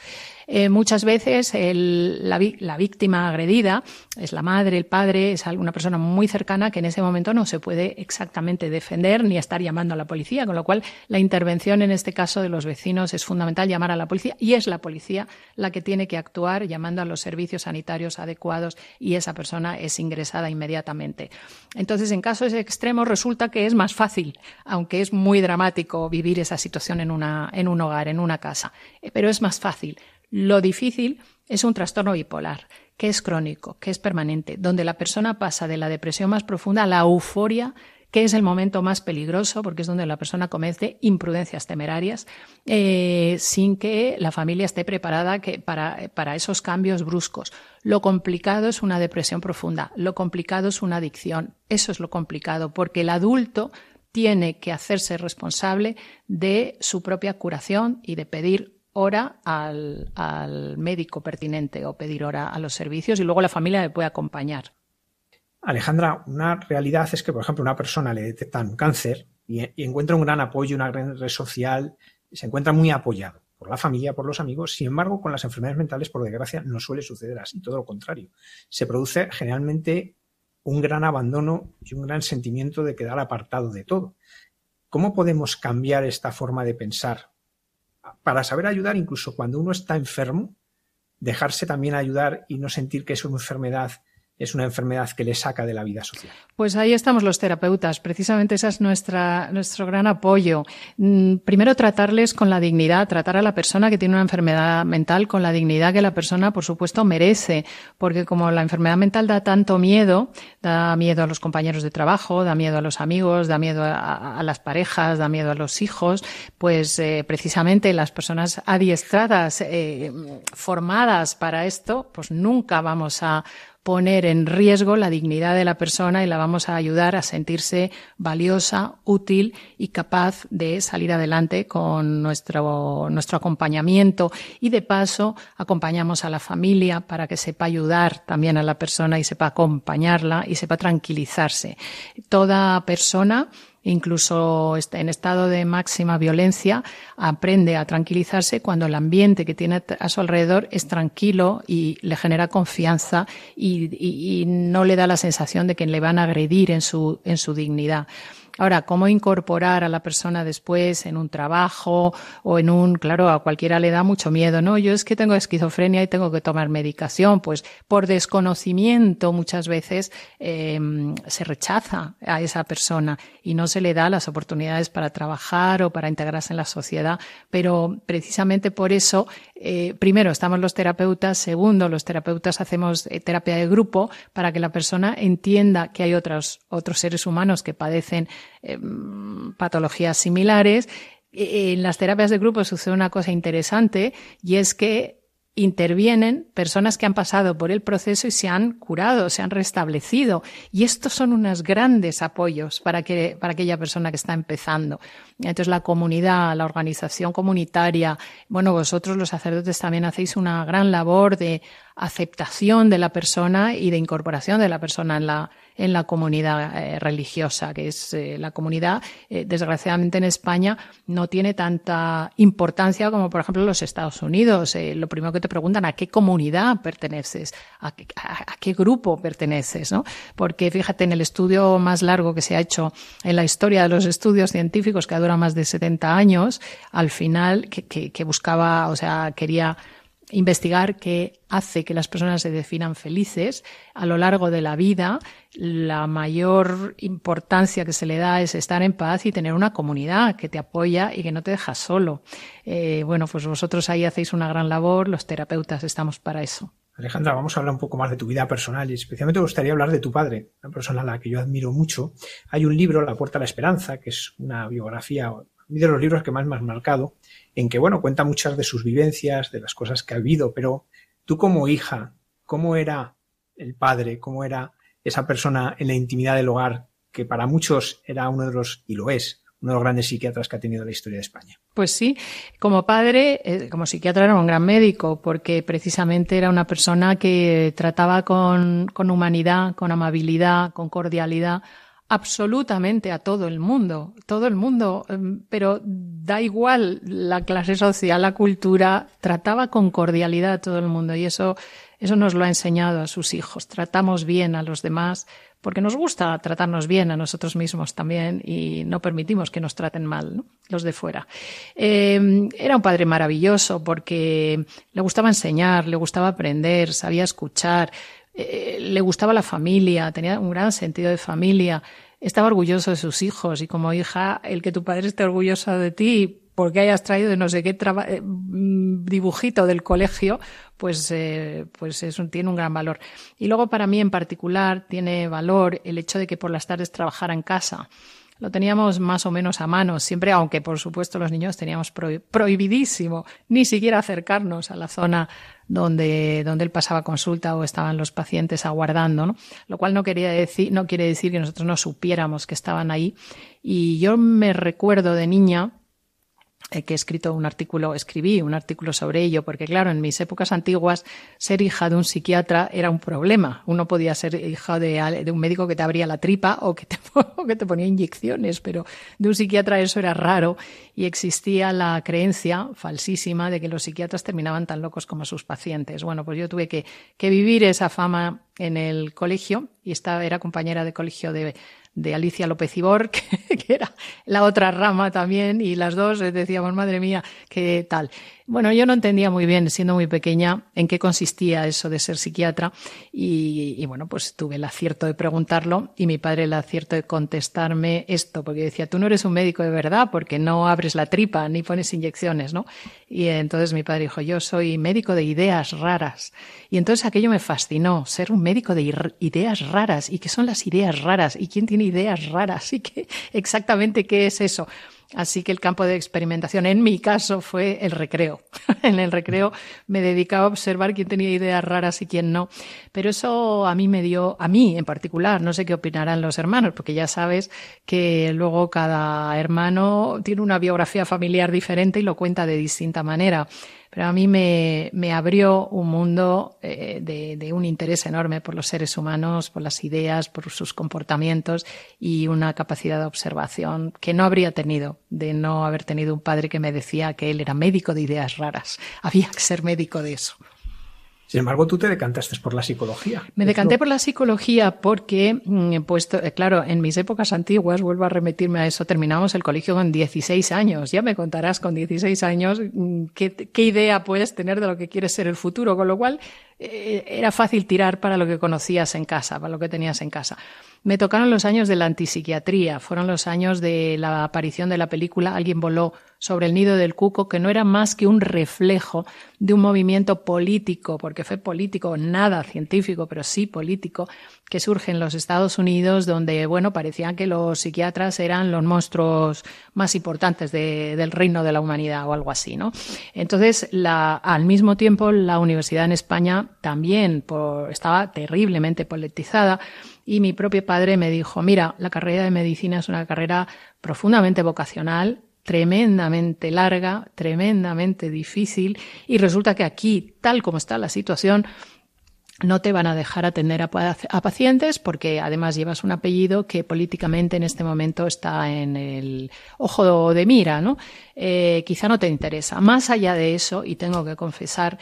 Eh, muchas veces la, víctima agredida es la madre, el padre, es alguna persona muy cercana que en ese momento no se puede exactamente defender ni estar llamando a la policía, con lo cual la intervención en este caso de los vecinos es fundamental llamar a la policía y es la policía la que tiene que actuar llamando a los servicios sanitarios adecuados y esa persona es ingresada inmediatamente. Entonces, en casos extremos resulta que es más fácil, aunque es muy dramático vivir esa situación en, en un hogar, en una casa, eh, pero es más fácil. Lo difícil es un trastorno bipolar, que es crónico, que es permanente, donde la persona pasa de la depresión más profunda a la euforia, que es el momento más peligroso, porque es donde la persona comete imprudencias temerarias, eh, sin que la familia esté preparada para, para esos cambios bruscos. Lo complicado es una depresión profunda, lo complicado es una adicción. Eso es lo complicado, porque el adulto tiene que hacerse responsable de su propia curación y de pedir hora al, médico pertinente o pedir hora a los servicios y luego la familia le puede acompañar. Alejandra, una realidad es que, por ejemplo, una persona le detectan cáncer y, encuentra un gran apoyo, una gran red social, se encuentra muy apoyado por la familia, por los amigos. Sin embargo, con las enfermedades mentales, por desgracia, no suele suceder así, todo lo contrario. Se produce generalmente un gran abandono y un gran sentimiento de quedar apartado de todo. ¿Cómo podemos cambiar esta forma de pensar para saber ayudar incluso cuando uno está enfermo, dejarse también ayudar y no sentir que es una enfermedad es una enfermedad que le saca de la vida social. Pues ahí estamos los terapeutas. Precisamente ese es nuestro gran apoyo. Mm, primero, tratarles con la dignidad, tratar a la persona que tiene una enfermedad mental con la dignidad que la persona, por supuesto, merece. Porque como la enfermedad mental da tanto miedo, da miedo a los compañeros de trabajo, da miedo a los amigos, da miedo a, las parejas, da miedo a los hijos, pues eh, precisamente las personas adiestradas, eh, formadas para esto, pues nunca vamos a poner en riesgo la dignidad de la persona y la vamos a ayudar a sentirse valiosa, útil y capaz de salir adelante con nuestro, nuestro acompañamiento. Y de paso, acompañamos a la familia para que sepa ayudar también a la persona y sepa acompañarla y sepa tranquilizarse. Toda persona incluso en estado de máxima violencia, aprende a tranquilizarse cuando el ambiente que tiene a su alrededor es tranquilo y le genera confianza y, no le da la sensación de que le van a agredir en su, en su dignidad. Ahora, ¿cómo incorporar a la persona después en un trabajo o en un, claro, a cualquiera le da mucho miedo, ¿no? Yo es que tengo esquizofrenia y tengo que tomar medicación, pues por desconocimiento muchas veces eh, se rechaza a esa persona y no se le da las oportunidades para trabajar o para integrarse en la sociedad, pero precisamente por eso eh, primero, estamos los terapeutas. Segundo, los terapeutas hacemos eh, terapia de grupo para que la persona entienda que hay otros, otros seres humanos que padecen em, patologías similares. E, en las terapias de grupo sucede una cosa interesante y es que intervienen personas que han pasado por el proceso y se han curado, se han restablecido. Y estos son unos grandes apoyos para, que, para aquella persona que está empezando. Entonces la comunidad, la organización comunitaria, bueno, vosotros los sacerdotes también hacéis una gran labor de aceptación de la persona y de incorporación de la persona en la, en la comunidad eh, religiosa, que es eh, la comunidad, eh, desgraciadamente en España, no tiene tanta importancia como, por ejemplo, los Estados Unidos. lo primero que te preguntan, ¿a qué comunidad perteneces? ¿A qué, grupo perteneces? ¿no? Porque fíjate, en el estudio más largo que se ha hecho en la historia de los estudios científicos, que dura más de 70 años, al final, que buscaba, o sea, quería investigar qué hace que las personas se definan felices a lo largo de la vida. La mayor importancia que se le da es estar en paz y tener una comunidad que te apoya y que no te deja solo. Eh, bueno, pues vosotros ahí hacéis una gran labor, los terapeutas estamos para eso. Alejandra, vamos a hablar un poco más de tu vida personal y especialmente me gustaría hablar de tu padre, una persona a la que yo admiro mucho. Hay un libro, La Puerta a la Esperanza, que es una biografía, de los libros que más me has marcado, en que, bueno, cuenta muchas de sus vivencias, de las cosas que ha vivido, pero tú como hija, ¿cómo era el padre? ¿Cómo era esa persona en la intimidad del hogar que para muchos era uno de los, y lo es, uno de los grandes psiquiatras que ha tenido la historia de España. Pues sí, como padre, eh, como psiquiatra era un gran médico, porque precisamente era una persona que trataba con, con humanidad, con amabilidad, con cordialidad absolutamente a todo el mundo, todo el mundo, em, pero da igual la clase social, la cultura, trataba con cordialidad a todo el mundo y eso, eso nos lo ha enseñado a sus hijos. Tratamos bien a los demás porque nos gusta tratarnos bien a nosotros mismos también y no permitimos que nos traten mal los de fuera. Em, era un padre maravilloso porque le gustaba enseñar, le gustaba aprender, sabía escuchar, eh, le gustaba la familia, tenía un gran sentido de familia, estaba orgulloso de sus hijos y como hija, el que tu padre esté orgulloso de ti porque hayas traído de no sé qué eh, mm, dibujito del colegio, pues, eh, pues eso tiene un gran valor. Y luego para mí en particular tiene valor el hecho de que por las tardes trabajara en casa lo teníamos más o menos a mano, siempre, aunque por supuesto los niños teníamos prohibidísimo ni siquiera acercarnos a la zona donde, donde él pasaba consulta o estaban los pacientes aguardando, ¿no? Lo cual no quería decir, no quiere decir que nosotros no supiéramos que estaban ahí. Y yo me recuerdo de niña, que he escrito un artículo, escribí un artículo sobre ello, porque claro, en mis épocas antiguas, ser hija de un psiquiatra era un problema. Uno podía ser hija de, un médico que te abría la tripa o que, te, que te ponía inyecciones, pero de un psiquiatra eso era raro y existía la creencia falsísima de que los psiquiatras terminaban tan locos como sus pacientes. Bueno, pues yo tuve que, que vivir esa fama en el colegio y estaba, era compañera de colegio de, de Alicia López Ibor, que, que, era la otra rama también, y las dos decíamos, madre mía, qué tal. Bueno, yo no entendía muy bien, siendo muy pequeña, en qué consistía eso de ser psiquiatra y, y, bueno, pues tuve el acierto de preguntarlo y mi padre el acierto de contestarme esto, porque decía, tú no eres un médico de verdad porque no abres la tripa ni pones inyecciones, ¿no? Y entonces mi padre dijo, yo soy médico de ideas raras. Y entonces aquello me fascinó, ser un médico de ideas raras. ¿Y qué son las ideas raras? ¿Y quién tiene ideas raras? ¿Y qué exactamente qué es eso? Así que el campo de experimentación en mi caso fue el recreo. en el recreo me dedicaba a observar quién tenía ideas raras y quién no. Pero eso a mí me dio, a mí en particular, no sé qué opinarán los hermanos, porque ya sabes que luego cada hermano tiene una biografía familiar diferente y lo cuenta de distinta manera. Pero a mí me, abrió un mundo eh, de, un interés enorme por los seres humanos, por las ideas, por sus comportamientos y una capacidad de observación que no habría tenido de no haber tenido un padre que me decía que él era médico de ideas raras. Había que ser médico de eso. Sin embargo, tú te decantaste por la psicología. Me decanté por la psicología porque, mm, pues, claro, en mis épocas antiguas, vuelvo a remitirme a eso, terminamos el colegio con 16 años. Ya me contarás con 16 años mm, qué, qué idea puedes tener de lo que quieres ser el futuro, con lo cual eh, era fácil tirar para lo que conocías en casa, para lo que tenías en casa. Me tocaron los años de la antipsiquiatría, fueron los años de la aparición de la película Alguien voló sobre el nido del cuco, que no era más que un reflejo de un movimiento político, porque fue político, nada científico, pero sí político, que surge en los Estados Unidos, donde, bueno, parecían que los psiquiatras eran los monstruos más importantes de, del reino de la humanidad o algo así, ¿no? Entonces, al mismo tiempo, la universidad en España también estaba terriblemente politizada y mi propio padre me dijo, mira, la carrera de medicina es una carrera profundamente vocacional, tremendamente larga, tremendamente difícil y resulta que aquí, tal como está la situación, no te van a dejar atender a, pacientes porque además llevas un apellido que políticamente en este momento está en el ojo de mira, ¿no? Eh, quizá no te interesa. Más allá de eso, y tengo que confesar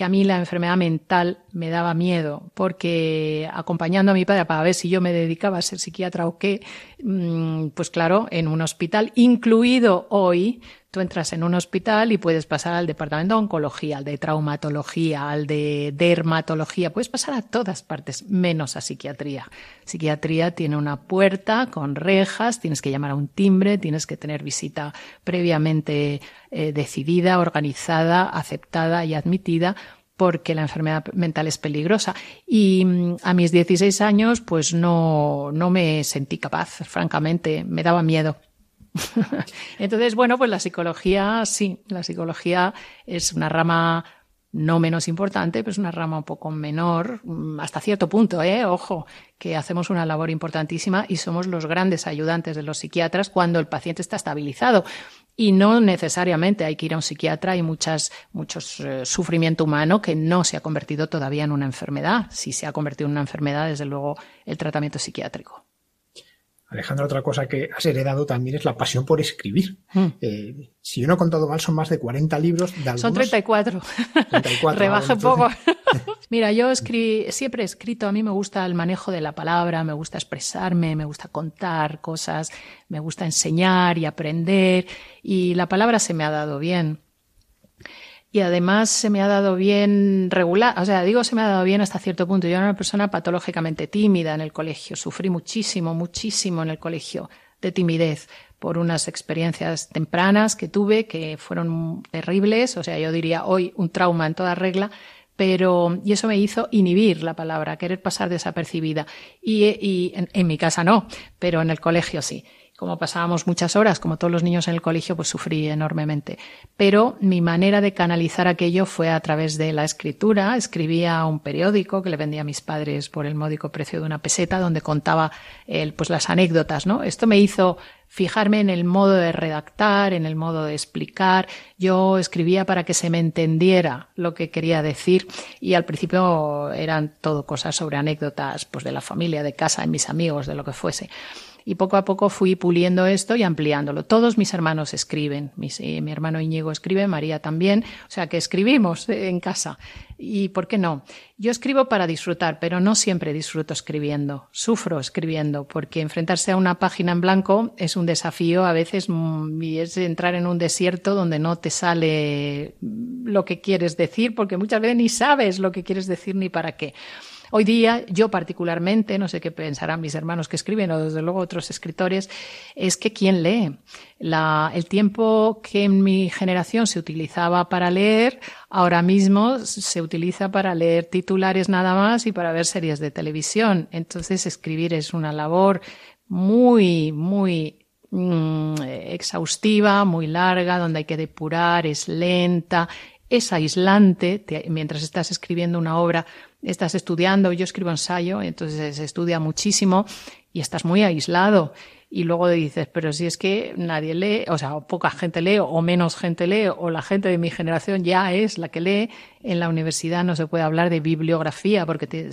que a mí la enfermedad mental me daba miedo, porque acompañando a mi padre para ver si yo me dedicaba a ser psiquiatra o qué, mm, pues claro, en un hospital, incluido hoy, Tú entras en un hospital y puedes pasar al departamento de oncología, al de traumatología, al de dermatología, puedes pasar a todas partes, menos a psiquiatría. Psiquiatría tiene una puerta con rejas, tienes que llamar a un timbre, tienes que tener visita previamente eh, decidida, organizada, aceptada y admitida porque la enfermedad mental es peligrosa. Y mm, a mis 16 años, pues no, no me sentí capaz, francamente, me daba miedo. Entonces, bueno, pues la psicología, sí, la psicología es una rama no menos importante, pero es una rama un poco menor, mm, hasta cierto punto, ¿eh? Ojo, que hacemos una labor importantísima y somos los grandes ayudantes de los psiquiatras cuando el paciente está estabilizado. Y no necesariamente hay que ir a un psiquiatra, hay muchas, muchos eh, sufrimiento humano que no se ha convertido todavía en una enfermedad. Si se ha convertido en una enfermedad, desde luego, el tratamiento psiquiátrico. Alejandra, otra cosa que has heredado también es la pasión por escribir. Hmm. Eh, si yo no he contado mal, son más de 40 libros. De Son 34. 34 Rebaje poco. Mira, yo siempre he escrito, a mí me gusta el manejo de la palabra, me gusta expresarme, me gusta contar cosas, me gusta enseñar y aprender, y la palabra se me ha dado bien y además se me ha dado bien regular, o sea, digo se me ha dado bien hasta cierto punto. Yo era una persona patológicamente tímida en el colegio, sufrí muchísimo, muchísimo en el colegio de timidez por unas experiencias tempranas que tuve que fueron terribles, o sea, yo diría hoy un trauma en toda regla, pero y eso me hizo inhibir la palabra, querer pasar desapercibida. Y, y en, en mi casa no, pero en el colegio sí como pasábamos muchas horas, como todos los niños en el colegio, pues sufrí enormemente. Pero mi manera de canalizar aquello fue a través de la escritura. Escribía un periódico que le vendía a mis padres por el módico precio de una peseta, donde contaba el, pues las anécdotas, ¿no? Esto me hizo fijarme en el modo de redactar, en el modo de explicar. Yo escribía para que se me entendiera lo que quería decir y al principio eran todo cosas sobre anécdotas, pues de la familia, de casa, de mis amigos, de lo que fuese y poco a poco fui puliendo esto y ampliándolo. Todos mis hermanos escriben, eh, mi hermano Íñigo escribe, María también, o sea que escribimos en casa. ¿Y por qué no? Yo escribo para disfrutar, pero no siempre disfruto escribiendo, sufro escribiendo, porque enfrentarse a una página en blanco es un desafío a veces mm, y es entrar en un desierto donde no te sale lo que quieres decir, porque muchas veces ni sabes lo que quieres decir ni para qué. Hoy día, yo particularmente, no sé qué pensarán mis hermanos que escriben o desde luego otros escritores, es que ¿quién lee? La, el tiempo que en mi generación se utilizaba para leer, ahora mismo se utiliza para leer titulares nada más y para ver series de televisión. Entonces, escribir es una labor muy, muy mm, exhaustiva, muy larga, donde hay que depurar, es lenta, es aislante, mientras estás escribiendo una obra estás estudiando, yo escribo ensayo, entonces se estudia muchísimo y estás muy aislado. y luego dices, pero si es que nadie lee, o sea, o poca gente lee o menos gente lee o la gente de mi generación ya es la que lee, en la universidad no se puede hablar de bibliografía porque te,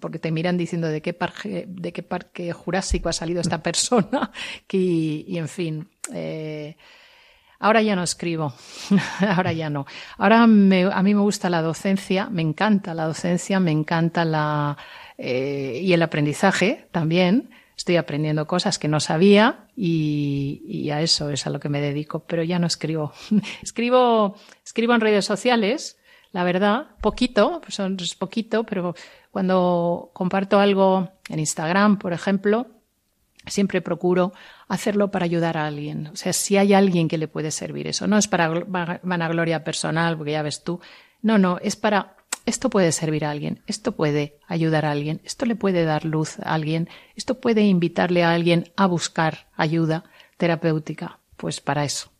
porque te miran diciendo de qué, parque, de qué parque jurásico ha salido esta persona y, en fin. Eh, Ahora ya no escribo, ahora ya no. Ahora a mí me gusta la docencia, me encanta la docencia, me encanta la eh, y el aprendizaje también. Estoy aprendiendo cosas que no sabía y, a eso es a lo que me dedico, pero ya no escribo. escribo, escribo en redes sociales, la verdad, poquito, son es poquito, pero cuando comparto algo en Instagram, por ejemplo, siempre procuro hacerlo para ayudar a alguien. O sea, si hay alguien que le puede servir eso, no es para vanagloria personal, porque ya ves tú, no, no, es para, esto puede servir a alguien, esto puede ayudar a alguien, esto le puede dar luz a alguien, esto puede invitarle a alguien a buscar ayuda terapéutica, pues para eso.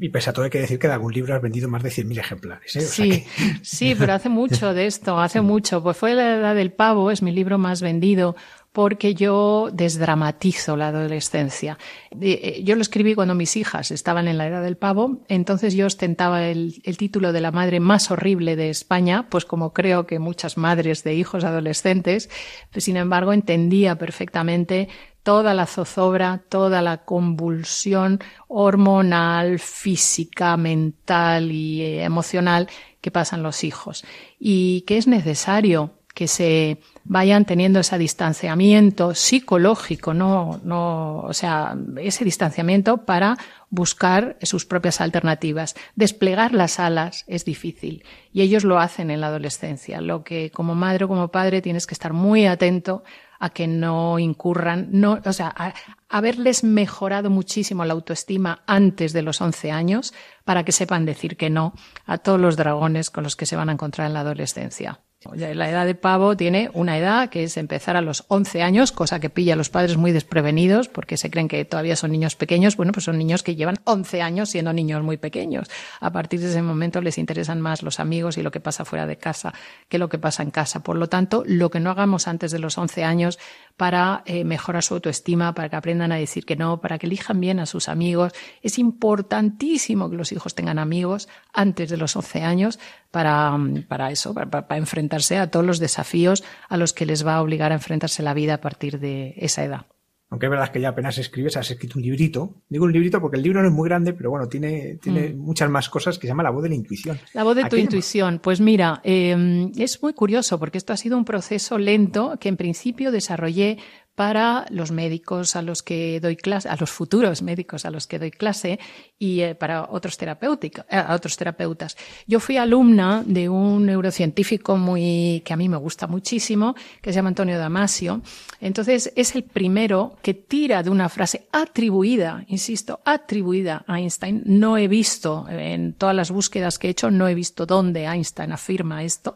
Y pese a todo hay que decir que de algún libro has vendido más de 100.000 ejemplares. ¿eh? sí, sí, pero hace mucho de esto, hace mucho. Pues fue La Edad del Pavo, es mi libro más vendido porque yo desdramatizo la adolescencia. Eh, yo lo escribí cuando mis hijas estaban en la edad del pavo, entonces yo ostentaba el, título de la madre más horrible de España, pues como creo que muchas madres de hijos adolescentes, pues sin embargo entendía perfectamente toda la zozobra, toda la convulsión hormonal, física, mental y eh, emocional que pasan los hijos y que es necesario que se vayan teniendo ese distanciamiento psicológico, no, no, o sea, ese distanciamiento para buscar sus propias alternativas. Desplegar las alas es difícil y ellos lo hacen en la adolescencia, lo que como madre o como padre tienes que estar muy atento a que no incurran, no, o sea, a haberles mejorado muchísimo la autoestima antes de los 11 años para que sepan decir que no a todos los dragones con los que se van a encontrar en la adolescencia. La edad de pavo tiene una edad que es empezar a los 11 años, cosa que pilla a los padres muy desprevenidos porque se creen que todavía son niños pequeños. Bueno, pues son niños que llevan 11 años siendo niños muy pequeños. A partir de ese momento les interesan más los amigos y lo que pasa fuera de casa que lo que pasa en casa. Por lo tanto, lo que no hagamos antes de los 11 años para eh, mejorar su autoestima, para que aprendan a decir que no, para que elijan bien a sus amigos. Es importantísimo que los hijos tengan amigos antes de los 11 años para, para eso, para, para, enfrentarse a todos los desafíos a los que les va a obligar a enfrentarse la vida a partir de esa edad. Aunque es verdad que ya apenas escribes, has escrito un librito. Digo un librito porque el libro no es muy grande, pero bueno, tiene, tiene mm. muchas más cosas que se llama La voz de la intuición. La voz de tu intuición. Pues mira, eh, es muy curioso porque esto ha sido un proceso lento que en principio desarrollé para los médicos a los que doy clase, a los futuros médicos a los que doy clase y eh, para otros, eh, otros terapeutas. Yo fui alumna de un neurocientífico muy, que a mí me gusta muchísimo, que se llama Antonio Damasio. Entonces es el primero que tira de una frase atribuida, insisto, atribuida a Einstein. No he visto, en todas las búsquedas que he hecho, no he visto dónde Einstein afirma esto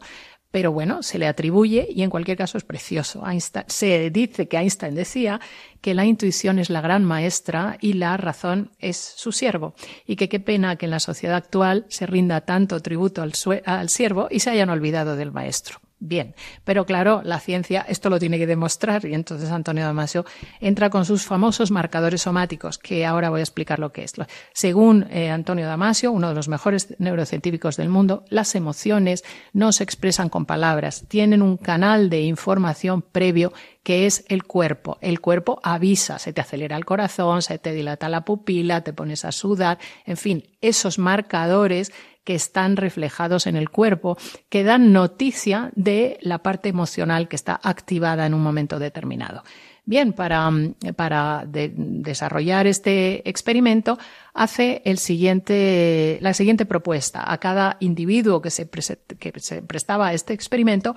pero bueno, se le atribuye y en cualquier caso es precioso. se dice que Einstein decía que la intuición es la gran maestra y la razón es su siervo. Y que qué pena que en la sociedad actual se rinda tanto tributo al, al siervo y se hayan olvidado del maestro bien. Pero claro, la ciencia esto lo tiene que demostrar y entonces Antonio Damasio entra con sus famosos marcadores somáticos, que ahora voy a explicar lo que es. Según eh, Antonio Damasio, uno de los mejores neurocientíficos del mundo, las emociones no se expresan con palabras, tienen un canal de información previo que es el cuerpo. El cuerpo avisa, se te acelera el corazón, se te dilata la pupila, te pones a sudar, en fin, esos marcadores que están reflejados en el cuerpo, que dan noticia de la parte emocional que está activada en un momento determinado. Bien, para, para desarrollar este experimento hace el siguiente, la siguiente propuesta. A cada individuo que se, que se prestaba a este experimento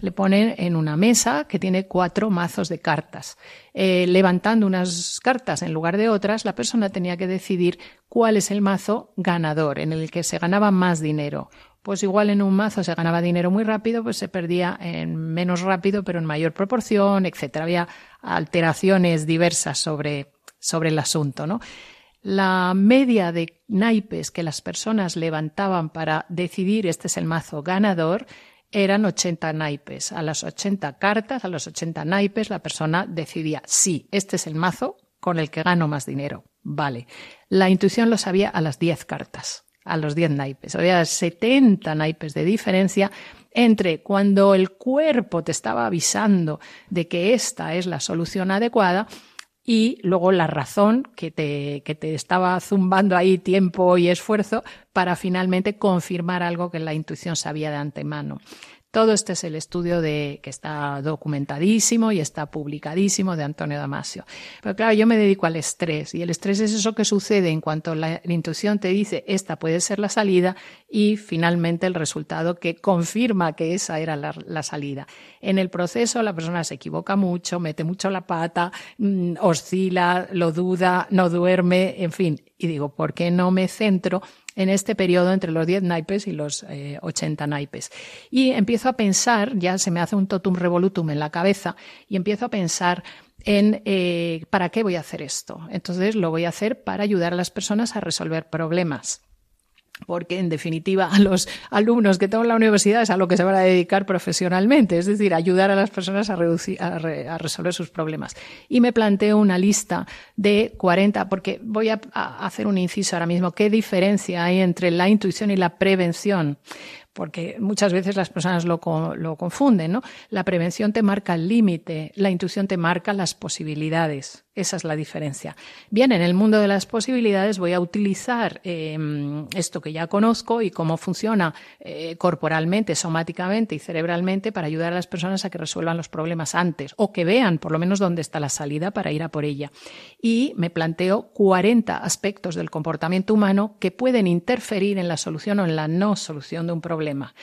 le ponen en una mesa que tiene cuatro mazos de cartas. Eh, levantando unas cartas en lugar de otras, la persona tenía que decidir cuál es el mazo ganador, en el que se ganaba más dinero. Pues igual en un mazo se ganaba dinero muy rápido, pues se perdía en menos rápido, pero en mayor proporción, etcétera. Había alteraciones diversas sobre, sobre el asunto, ¿no? La media de naipes que las personas levantaban para decidir este es el mazo ganador eran 80 naipes. A las 80 cartas, a los 80 naipes, la persona decidía, sí, este es el mazo con el que gano más dinero. Vale. La intuición lo sabía a las 10 cartas, a los 10 naipes. Había 70 naipes de diferencia entre cuando el cuerpo te estaba avisando de que esta es la solución adecuada y luego la razón que te, que te estaba zumbando ahí tiempo y esfuerzo para finalmente confirmar algo que la intuición sabía de antemano. Todo este es el estudio de, que está documentadísimo y está publicadísimo de Antonio Damasio. Pero claro, yo me dedico al estrés y el estrés es eso que sucede en cuanto la, intuición te dice esta puede ser la salida y finalmente el resultado que confirma que esa era la, salida. En el proceso la persona se equivoca mucho, mete mucho la pata, mmm, oscila, lo duda, no duerme, en fin. Y digo, ¿por qué no me centro en este periodo entre los 10 naipes y los eh, 80 naipes. Y empiezo a pensar, ya se me hace un totum revolutum en la cabeza, y empiezo a pensar en eh, ¿para qué voy a hacer esto? Entonces lo voy a hacer para ayudar a las personas a resolver problemas porque en definitiva a los alumnos que en la universidad es a lo que se van a dedicar profesionalmente, es decir, ayudar a las personas a, reducir, a, re, a resolver sus problemas. Y me planteo una lista de 40, porque voy a, a hacer un inciso ahora mismo, ¿qué diferencia hay entre la intuición y la prevención? porque muchas veces las personas lo, lo, confunden, ¿no? La prevención te marca el límite, la intuición te marca las posibilidades. Esa es la diferencia. Bien, en el mundo de las posibilidades voy a utilizar eh, esto que ya conozco y cómo funciona eh, corporalmente, somáticamente y cerebralmente para ayudar a las personas a que resuelvan los problemas antes o que vean por lo menos dónde está la salida para ir a por ella. Y me planteo 40 aspectos del comportamiento humano que pueden interferir en la solución o en la no solución de un problema.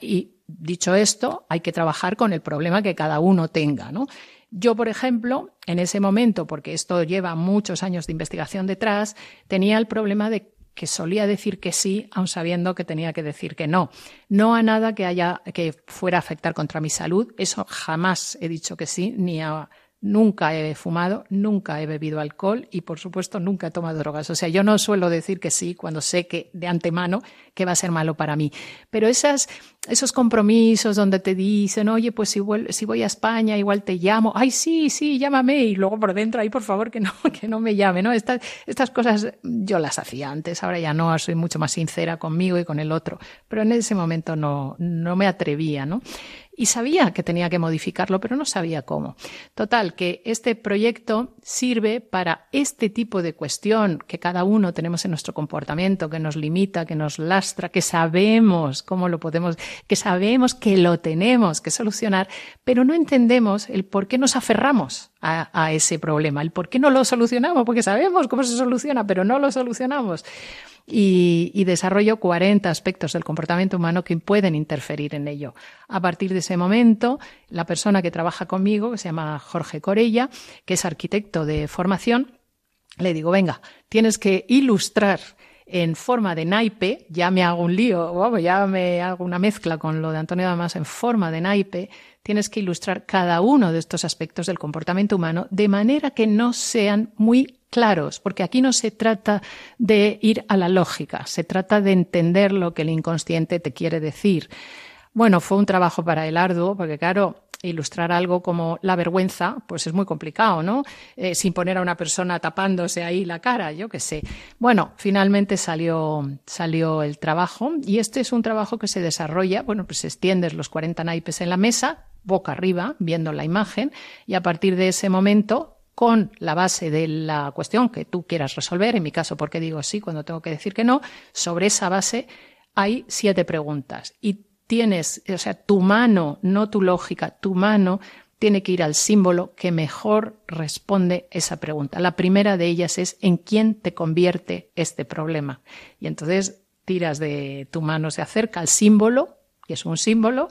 Y dicho esto, hay que trabajar con el problema que cada uno tenga, ¿no? Yo, por ejemplo, en ese momento, porque esto lleva muchos años de investigación detrás, tenía el problema de que solía decir que sí, aun sabiendo que tenía que decir que no. No a nada que haya que fuera a afectar contra mi salud, eso jamás he dicho que sí, ni a Nunca he fumado, nunca he bebido alcohol y, por supuesto, nunca he tomado drogas. O sea, yo no suelo decir que sí cuando sé que de antemano que va a ser malo para mí. Pero esas, esos compromisos donde te dicen, oye, pues si, voy a España, igual te llamo. Ay, sí, sí, llámame. Y luego por dentro, ay, por favor, que no, que no me llame, ¿no? Estas, estas cosas yo las hacía antes. Ahora ya no, soy mucho más sincera conmigo y con el otro. Pero en ese momento no, no me atrevía, ¿no? Y sabía que tenía que modificarlo, pero no sabía cómo. Total, que este proyecto sirve para este tipo de cuestión que cada uno tenemos en nuestro comportamiento, que nos limita, que nos lastra, que sabemos cómo lo podemos, que sabemos que lo tenemos que solucionar, pero no entendemos el por qué nos aferramos a, ese problema, el por qué no lo solucionamos, porque sabemos cómo se soluciona, pero no lo solucionamos y, y, desarrollo 40 aspectos del comportamiento humano que pueden interferir en ello. A partir de ese momento, la persona que trabaja conmigo, que se llama Jorge Corella, que es arquitecto de formación, le digo, venga, tienes que ilustrar en forma de naipe, ya me hago un lío, ya me hago una mezcla con lo de Antonio Damas en forma de naipe, tienes que ilustrar cada uno de estos aspectos del comportamiento humano de manera que no sean muy claros, porque aquí no se trata de ir a la lógica, se trata de entender lo que el inconsciente te quiere decir. Bueno, fue un trabajo para el arduo, porque claro, ilustrar algo como la vergüenza, pues es muy complicado, ¿no? Eh, sin poner a una persona tapándose ahí la cara, yo qué sé. Bueno, finalmente salió, salió el trabajo y este es un trabajo que se desarrolla, bueno, pues extiendes los 40 naipes en la mesa, boca arriba, viendo la imagen, y a partir de ese momento con la base de la cuestión que tú quieras resolver, en mi caso, porque digo sí cuando tengo que decir que no, sobre esa base hay siete preguntas y tienes, o sea, tu mano, no tu lógica, tu mano tiene que ir al símbolo que mejor responde esa pregunta. La primera de ellas es ¿en quién te convierte este problema? Y entonces tiras de tu mano, se acerca al símbolo, que es un símbolo,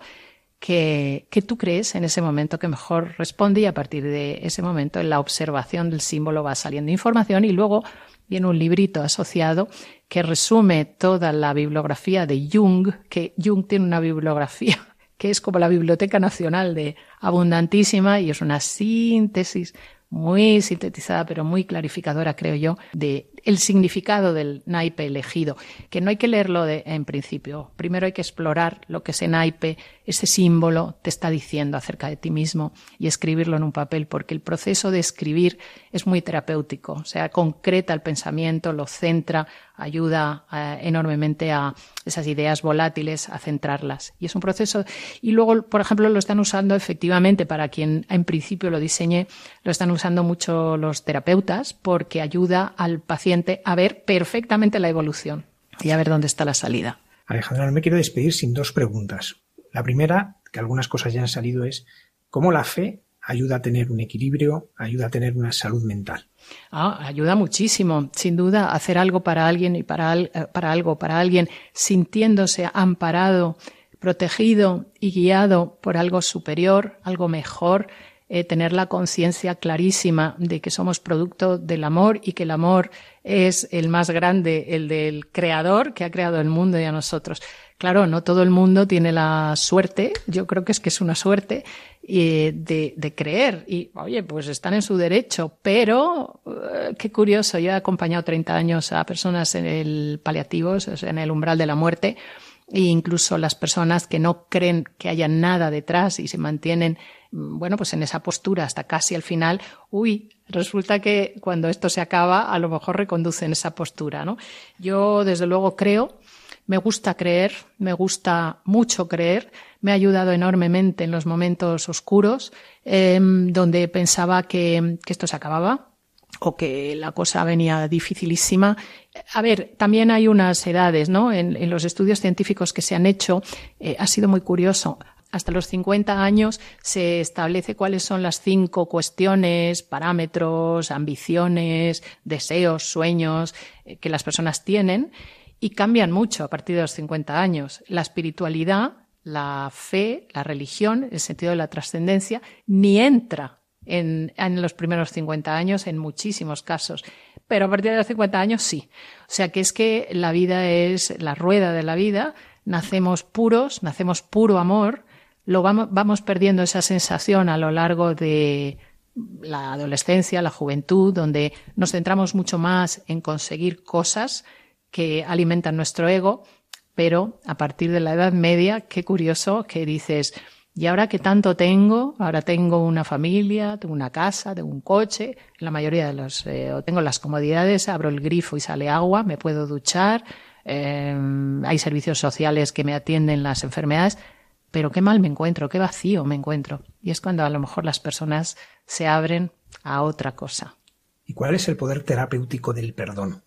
que, tú crees en ese momento que mejor responde y a partir de ese momento en la observación del símbolo va saliendo información y luego viene un librito asociado que resume toda la bibliografía de Jung, que Jung tiene una bibliografía que es como la Biblioteca Nacional de abundantísima y es una síntesis muy sintetizada, pero muy clarificadora, creo yo, de el significado del naipe elegido, que no hay que leerlo de, en principio. Primero hay que explorar lo que ese naipe, ese símbolo, te está diciendo acerca de ti mismo y escribirlo en un papel, porque el proceso de escribir es muy terapéutico, o sea, concreta el pensamiento, lo centra, ayuda eh, enormemente a esas ideas volátiles a centrarlas. Y es un proceso. Y luego, por ejemplo, lo están usando efectivamente para quien en principio lo diseñé, lo están usando mucho los terapeutas porque ayuda al paciente a ver perfectamente la evolución y a ver dónde está la salida. Alejandra, no me quiero despedir sin dos preguntas. La primera, que algunas cosas ya han salido, es cómo la fe ayuda a tener un equilibrio, ayuda a tener una salud mental. Ah, ayuda muchísimo, sin duda, hacer algo para alguien y para, eh, para algo, para alguien, sintiéndose amparado, protegido y guiado por algo superior, algo mejor, eh, tener la conciencia clarísima de que somos producto del amor y que el amor es el más grande, el del creador que ha creado el mundo y a nosotros. Claro, no todo el mundo tiene la suerte, yo creo que es que es una suerte, eh, de, de, creer. Y, oye, pues están en su derecho, pero eh, qué curioso, yo he acompañado 30 años a personas en el paliativos, en el umbral de la muerte, e incluso las personas que no creen que haya nada detrás y se mantienen, bueno, pues en esa postura hasta casi al final, uy, resulta que cuando esto se acaba, a lo mejor reconducen esa postura, ¿no? Yo, desde luego, creo me gusta creer, me gusta mucho creer, me ha ayudado enormemente en los momentos oscuros, em, donde pensaba que, esto se acababa o que la cosa venía dificilísima. A ver, también hay unas edades, ¿no? En, los estudios científicos que se han hecho, eh, ha sido muy curioso hasta los 50 años se establece cuáles son las cinco cuestiones, parámetros, ambiciones, deseos, sueños eh, que las personas tienen y cambian mucho a partir de los 50 años. La espiritualidad, la fe, la religión, el sentido de la trascendencia, ni entra en, en, los primeros 50 años en muchísimos casos. Pero a partir de los 50 años sí. O sea que es que la vida es la rueda de la vida, nacemos puros, nacemos puro amor, lo vamos, vamos perdiendo esa sensación a lo largo de la adolescencia, la juventud, donde nos centramos mucho más en conseguir cosas que alimentan nuestro ego, pero a partir de la Edad Media, qué curioso que dices, y ahora que tanto tengo, ahora tengo una familia, tengo una casa, tengo un coche, en la mayoría de los, eh, tengo las comodidades, abro el grifo y sale agua, me puedo duchar, eh, hay servicios sociales que me atienden las enfermedades, pero qué mal me encuentro, qué vacío me encuentro. Y es cuando a lo mejor las personas se abren a otra cosa. ¿Y cuál es el poder terapéutico del perdón?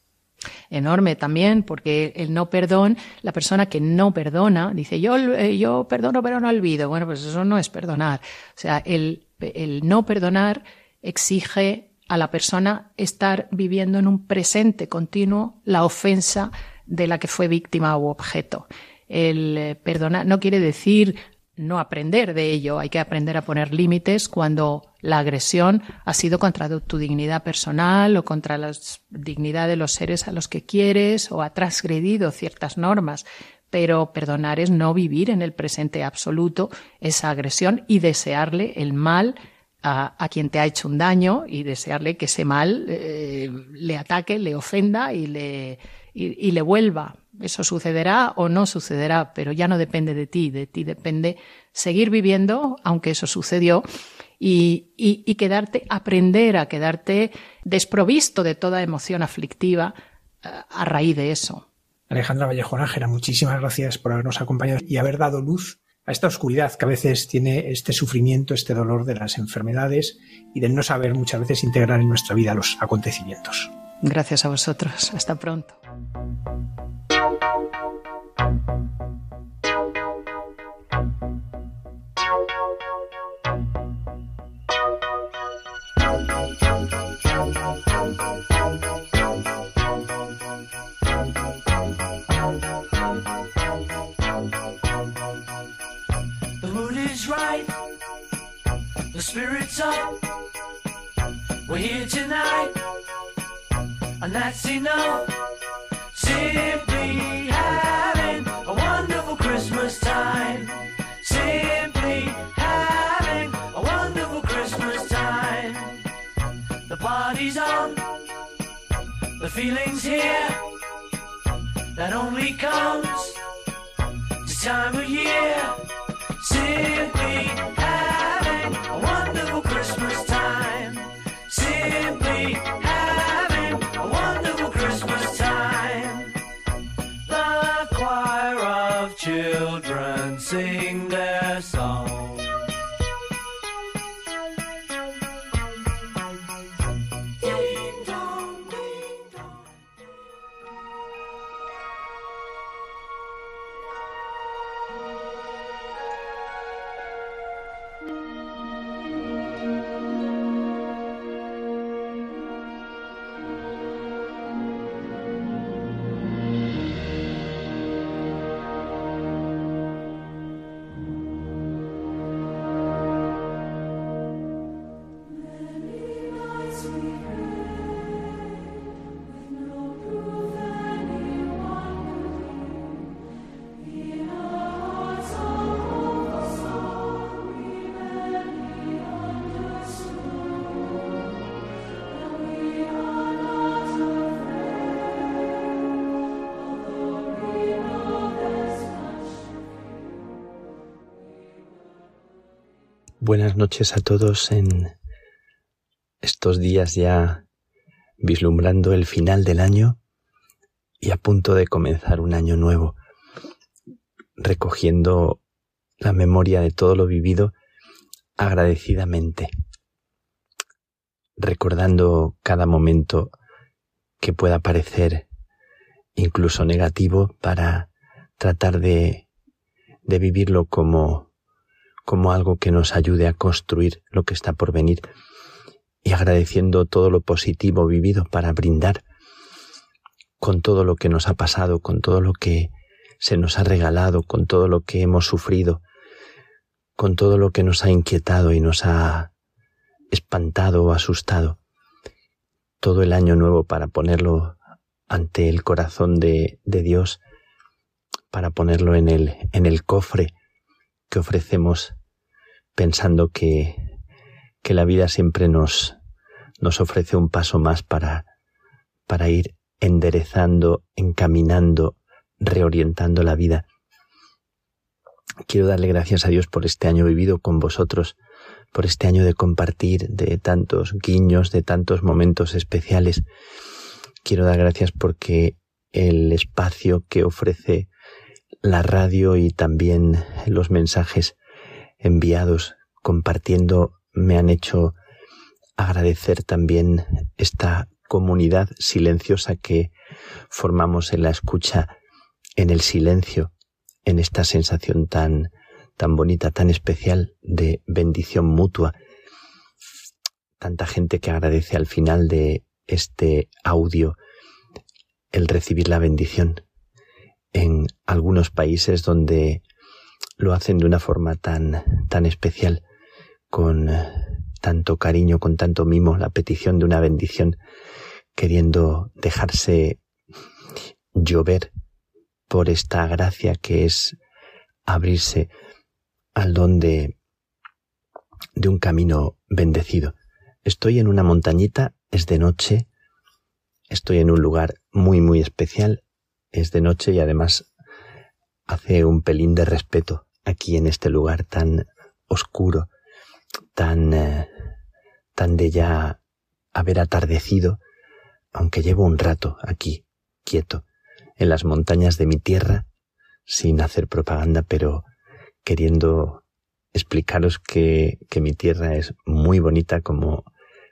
enorme también, porque el no perdón, la persona que no perdona, dice yo, eh, yo perdono pero no olvido. Bueno, pues eso no es perdonar. O sea, el, el no perdonar exige a la persona estar viviendo en un presente continuo la ofensa de la que fue víctima u objeto. El eh, perdonar no quiere decir no aprender de ello, hay que aprender a poner límites cuando la agresión ha sido contra tu dignidad personal o contra la dignidad de los seres a los que quieres o ha transgredido ciertas normas. Pero perdonar es no vivir en el presente absoluto esa agresión y desearle el mal a, quien te ha hecho un daño y desearle que ese mal eh, le ataque, le ofenda y le, y, le vuelva. Eso sucederá o no sucederá, pero ya no depende de ti, de ti depende seguir viviendo, aunque eso sucedió, y, y, quedarte, aprender a quedarte desprovisto de toda emoción aflictiva eh, a raíz de eso. Alejandra Vallejo Nájera, muchísimas gracias por habernos acompañado y haber dado luz a esta oscuridad que a veces tiene este sufrimiento, este dolor de las enfermedades y del no saber muchas veces integrar en nuestra vida los acontecimientos. Gracias a vosotros. Hasta pronto. The mood is right, the spirit's up. We're here tonight. and that's enough. Simply feelings here that only comes this time of year. Simply Noches a todos en estos días ya vislumbrando el final del año y a punto de comenzar un año nuevo, recogiendo la memoria de todo lo vivido agradecidamente, recordando cada momento que pueda parecer incluso negativo para tratar de, de vivirlo como como algo que nos ayude a construir lo que está por venir y agradeciendo todo lo positivo vivido para brindar con todo lo que nos ha pasado, con todo lo que se nos ha regalado, con todo lo que hemos sufrido, con todo lo que nos ha inquietado y nos ha espantado o asustado. Todo el año nuevo para ponerlo ante el corazón de, Dios, para ponerlo en el, en el cofre que ofrecemos pensando que, que la vida siempre nos, nos ofrece un paso más para, para ir enderezando, encaminando, reorientando la vida. Quiero darle gracias a Dios por este año vivido con vosotros, por este año de compartir, de tantos guiños, de tantos momentos especiales. Quiero dar gracias porque el espacio que ofrece la radio y también los mensajes enviados compartiendo me han hecho agradecer también esta comunidad silenciosa que formamos en la escucha, en el silencio, en esta sensación tan tan bonita, tan especial de bendición mutua. Tanta gente que agradece al final de este audio el recibir la bendición. En algunos países donde lo hacen de una forma tan, tan especial, con tanto cariño, con tanto mimo, la petición de una bendición, queriendo dejarse llover por esta gracia que es abrirse al don de, de un camino bendecido. Estoy en una montañita, es de noche, estoy en un lugar muy, muy especial, es de noche y además hace un pelín de respeto aquí en este lugar tan oscuro, tan, eh, tan de ya haber atardecido, aunque llevo un rato aquí, quieto, en las montañas de mi tierra, sin hacer propaganda, pero queriendo explicaros que, que mi tierra es muy bonita como,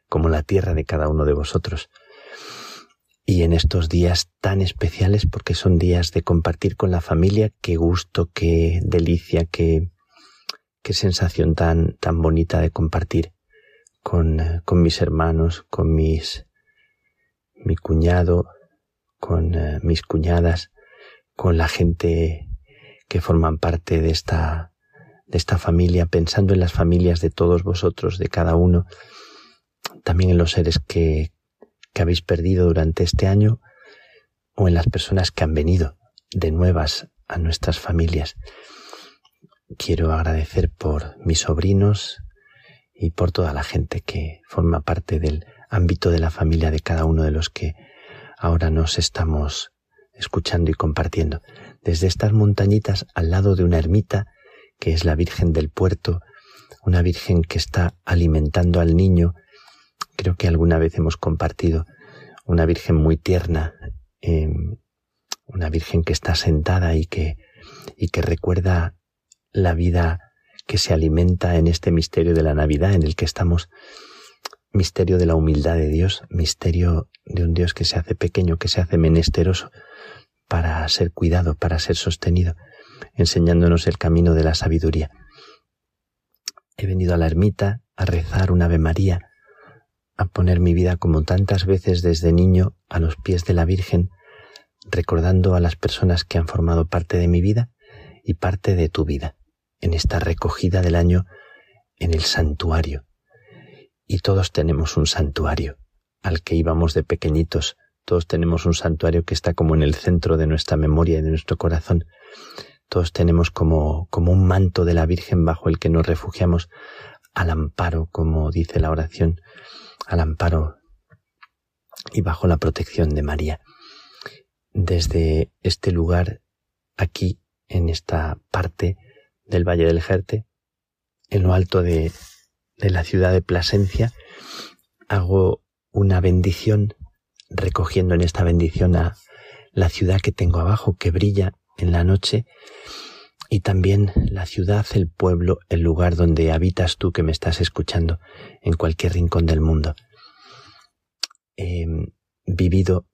como la tierra de cada uno de vosotros y en estos días tan especiales porque son días de compartir con la familia, qué gusto, qué delicia, qué, qué sensación tan, tan bonita de compartir con, con mis hermanos, con mis, mi cuñado, con uh, mis cuñadas, con la gente que forman parte de esta, de esta familia, pensando en las familias de todos vosotros, de cada uno, también en los seres que, que habéis perdido durante este año o en las personas que han venido de nuevas a nuestras familias. Quiero agradecer por mis sobrinos y por toda la gente que forma parte del ámbito de la familia de cada uno de los que ahora nos estamos escuchando y compartiendo. Desde estas montañitas al lado de una ermita, que es la Virgen del Puerto, una Virgen que está alimentando al niño, creo que alguna vez hemos compartido, una Virgen muy tierna, em, una Virgen que está sentada y que, y que recuerda la vida que se alimenta en este misterio de la Navidad en el que estamos, misterio de la humildad de Dios, misterio de un Dios que se hace pequeño, que se hace menesteroso para ser cuidado, para ser sostenido, enseñándonos el camino de la sabiduría. He venido a la ermita a rezar un Ave María, a poner mi vida como tantas veces desde niño a los pies de la Virgen, recordando a las personas que han formado parte de mi vida y parte de tu vida, en esta recogida del año en el santuario. Y todos tenemos un santuario al que íbamos de pequeñitos, todos tenemos un santuario que está como en el centro de nuestra memoria y de nuestro corazón. Todos tenemos como, como un manto de la Virgen bajo el que nos refugiamos al amparo, como dice la oración, al amparo y bajo la protección de María. Desde este lugar, aquí, en esta parte del Valle del Jerte, en lo alto de, de la ciudad de Plasencia, hago una bendición, recogiendo en esta bendición a la ciudad que tengo abajo, que brilla en la noche, y también la ciudad, el pueblo, el lugar donde habitas tú que me estás escuchando en cualquier rincón del mundo. He vivido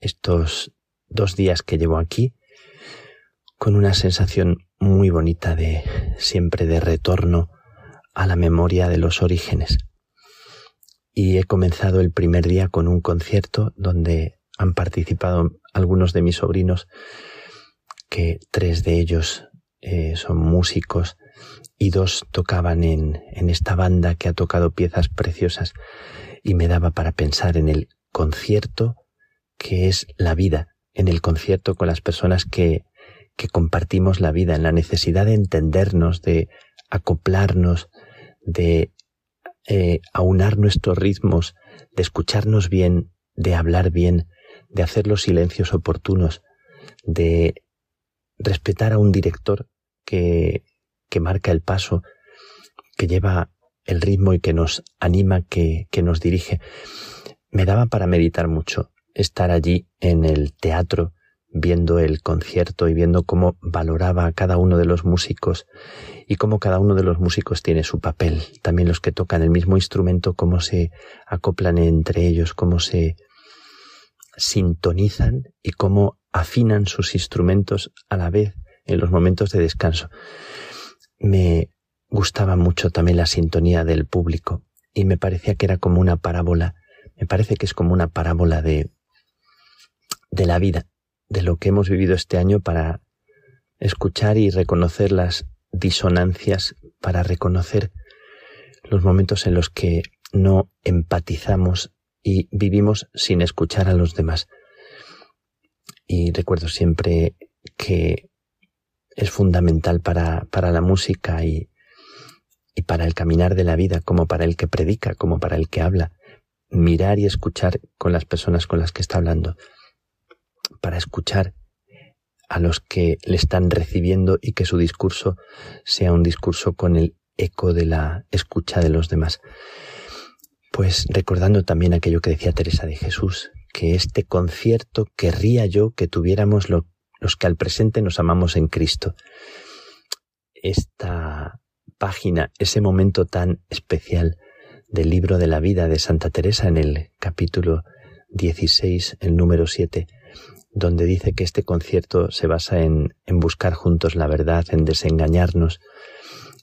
estos dos días que llevo aquí con una sensación muy bonita de siempre de retorno a la memoria de los orígenes. Y he comenzado el primer día con un concierto donde han participado algunos de mis sobrinos, que tres de ellos eh, son músicos y dos tocaban en, en esta banda que ha tocado piezas preciosas y me daba para pensar en el concierto que es la vida en el concierto con las personas que, que compartimos la vida, en la necesidad de entendernos, de acoplarnos, de eh, aunar nuestros ritmos, de escucharnos bien, de hablar bien, de hacer los silencios oportunos, de respetar a un director que, marca el paso, que lleva el ritmo y que nos anima, que, que nos dirige. Me daba para meditar mucho estar allí en el teatro viendo el concierto y viendo cómo valoraba a cada uno de los músicos y cómo cada uno de los músicos tiene su papel. También los que tocan el mismo instrumento, cómo se acoplan entre ellos, cómo se sintonizan y cómo afinan sus instrumentos a la vez en los momentos de descanso. Me gustaba mucho también la sintonía del público y me parecía que era como una parábola, me parece que es como una parábola de de la vida, de lo que hemos vivido este año para escuchar y reconocer las disonancias, para reconocer los momentos en los que no empatizamos y vivimos sin escuchar a los demás. Y recuerdo siempre que es fundamental para, para la música y, y para el caminar de la vida, como para el que predica, como para el que habla, mirar y escuchar con las personas con las que está hablando para escuchar a los que le están recibiendo y que su discurso sea un discurso con el eco de la escucha de los demás. Pues recordando también aquello que decía Teresa de Jesús, que este concierto querría yo que tuviéramos los que al presente nos amamos en Cristo. Esta página, ese momento tan especial del libro de la vida de Santa Teresa en el capítulo 16, el número 7, donde dice que este concierto se basa en, en buscar juntos la verdad, en desengañarnos,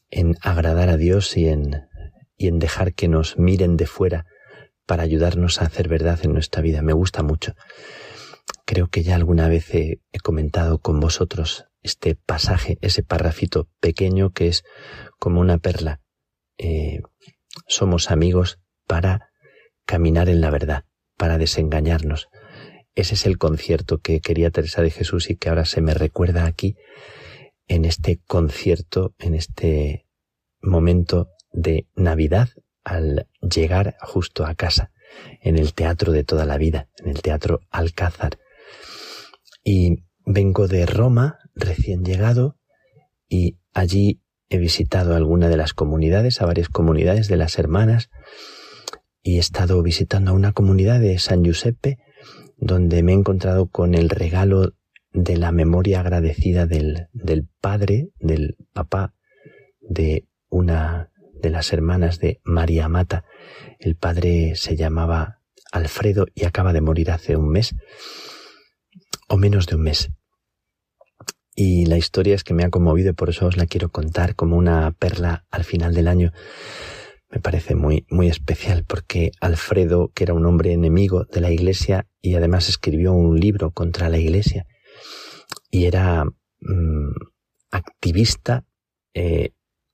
en agradar a Dios y en, y en dejar que nos miren de fuera para ayudarnos a hacer verdad en nuestra vida. Me gusta mucho. Creo que ya alguna vez he, comentado con vosotros este pasaje, ese parrafito pequeño que es como una perla. Eh, somos amigos para caminar en la verdad, para desengañarnos, ese es el concierto que quería Teresa de Jesús y que ahora se me recuerda aquí en este concierto, en este momento de Navidad al llegar justo a casa. en el teatro de toda la vida, en el teatro Alcázar. Y vengo de Roma, recién llegado, y allí he visitado alguna de las comunidades, a varias comunidades de las hermanas, y he estado visitando a una comunidad de San Giuseppe, donde me he encontrado con el regalo de la memoria agradecida del, del padre, del papá de una de las hermanas de María Mata. El padre se llamaba Alfredo y acaba de morir hace un mes, o menos de un mes. Y la historia es que me ha conmovido y por eso os la quiero contar como una perla al final del año me parece muy, muy especial porque Alfredo, que era un hombre enemigo de la iglesia y además escribió un libro contra la iglesia y era mm, activista eh,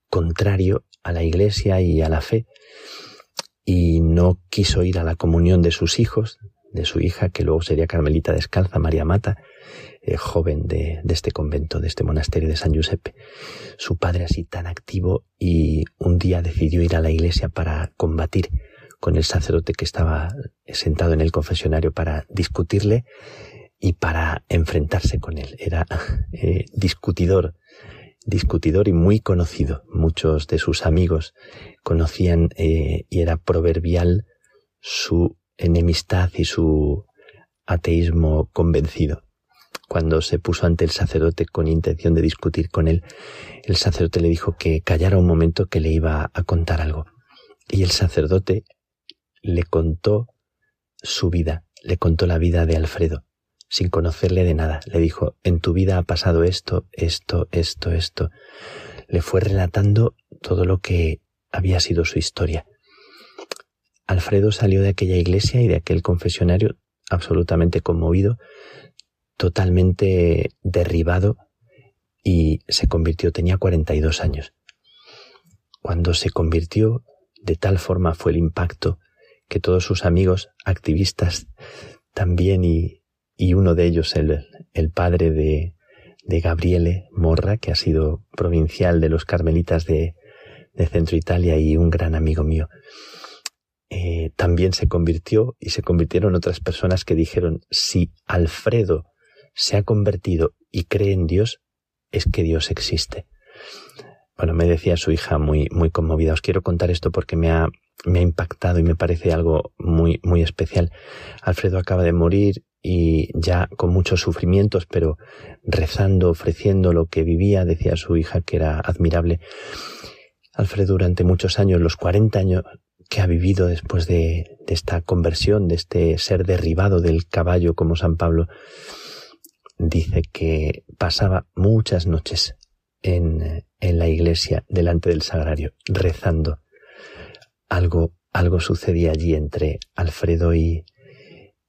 contrario a la iglesia y a la fe y no quiso ir a la comunión de sus hijos, de su hija, que luego sería Carmelita Descalza, María Mata, eh, joven de, este convento, de este monasterio de San Giuseppe. Su padre así tan activo y un día decidió ir a la iglesia para combatir con el sacerdote que estaba sentado en el confesionario para discutirle y para enfrentarse con él. Era eh, discutidor, discutidor y muy conocido. Muchos de sus amigos conocían eh, y era proverbial su enemistad y su ateísmo convencido cuando se puso ante el sacerdote con intención de discutir con él, el sacerdote le dijo que callara un momento que le iba a contar algo. Y el sacerdote le contó su vida, le contó la vida de Alfredo, sin conocerle de nada. Le dijo, en tu vida ha pasado esto, esto, esto, esto. Le fue relatando todo lo que había sido su historia. Alfredo salió de aquella iglesia y de aquel confesionario absolutamente conmovido, totalmente derribado y se convirtió, tenía 42 años. Cuando se convirtió, de tal forma fue el impacto que todos sus amigos activistas también y, y uno de ellos, el, el padre de, de Gabriele Morra, que ha sido provincial de los carmelitas de, de Centro Italia y un gran amigo mío, eh, también se convirtió y se convirtieron otras personas que dijeron, si Alfredo se ha convertido y cree en Dios, es que Dios existe. Bueno, me decía su hija muy, muy conmovida. Os quiero contar esto porque me ha, me ha impactado y me parece algo muy, muy especial. Alfredo acaba de morir y ya con muchos sufrimientos, pero rezando, ofreciendo lo que vivía, decía su hija que era admirable. Alfredo durante muchos años, los 40 años que ha vivido después de, esta conversión, de este ser derribado del caballo como San Pablo, dice que pasaba muchas noches en, en la iglesia delante del sagrario rezando. Algo, algo sucedía allí entre Alfredo y,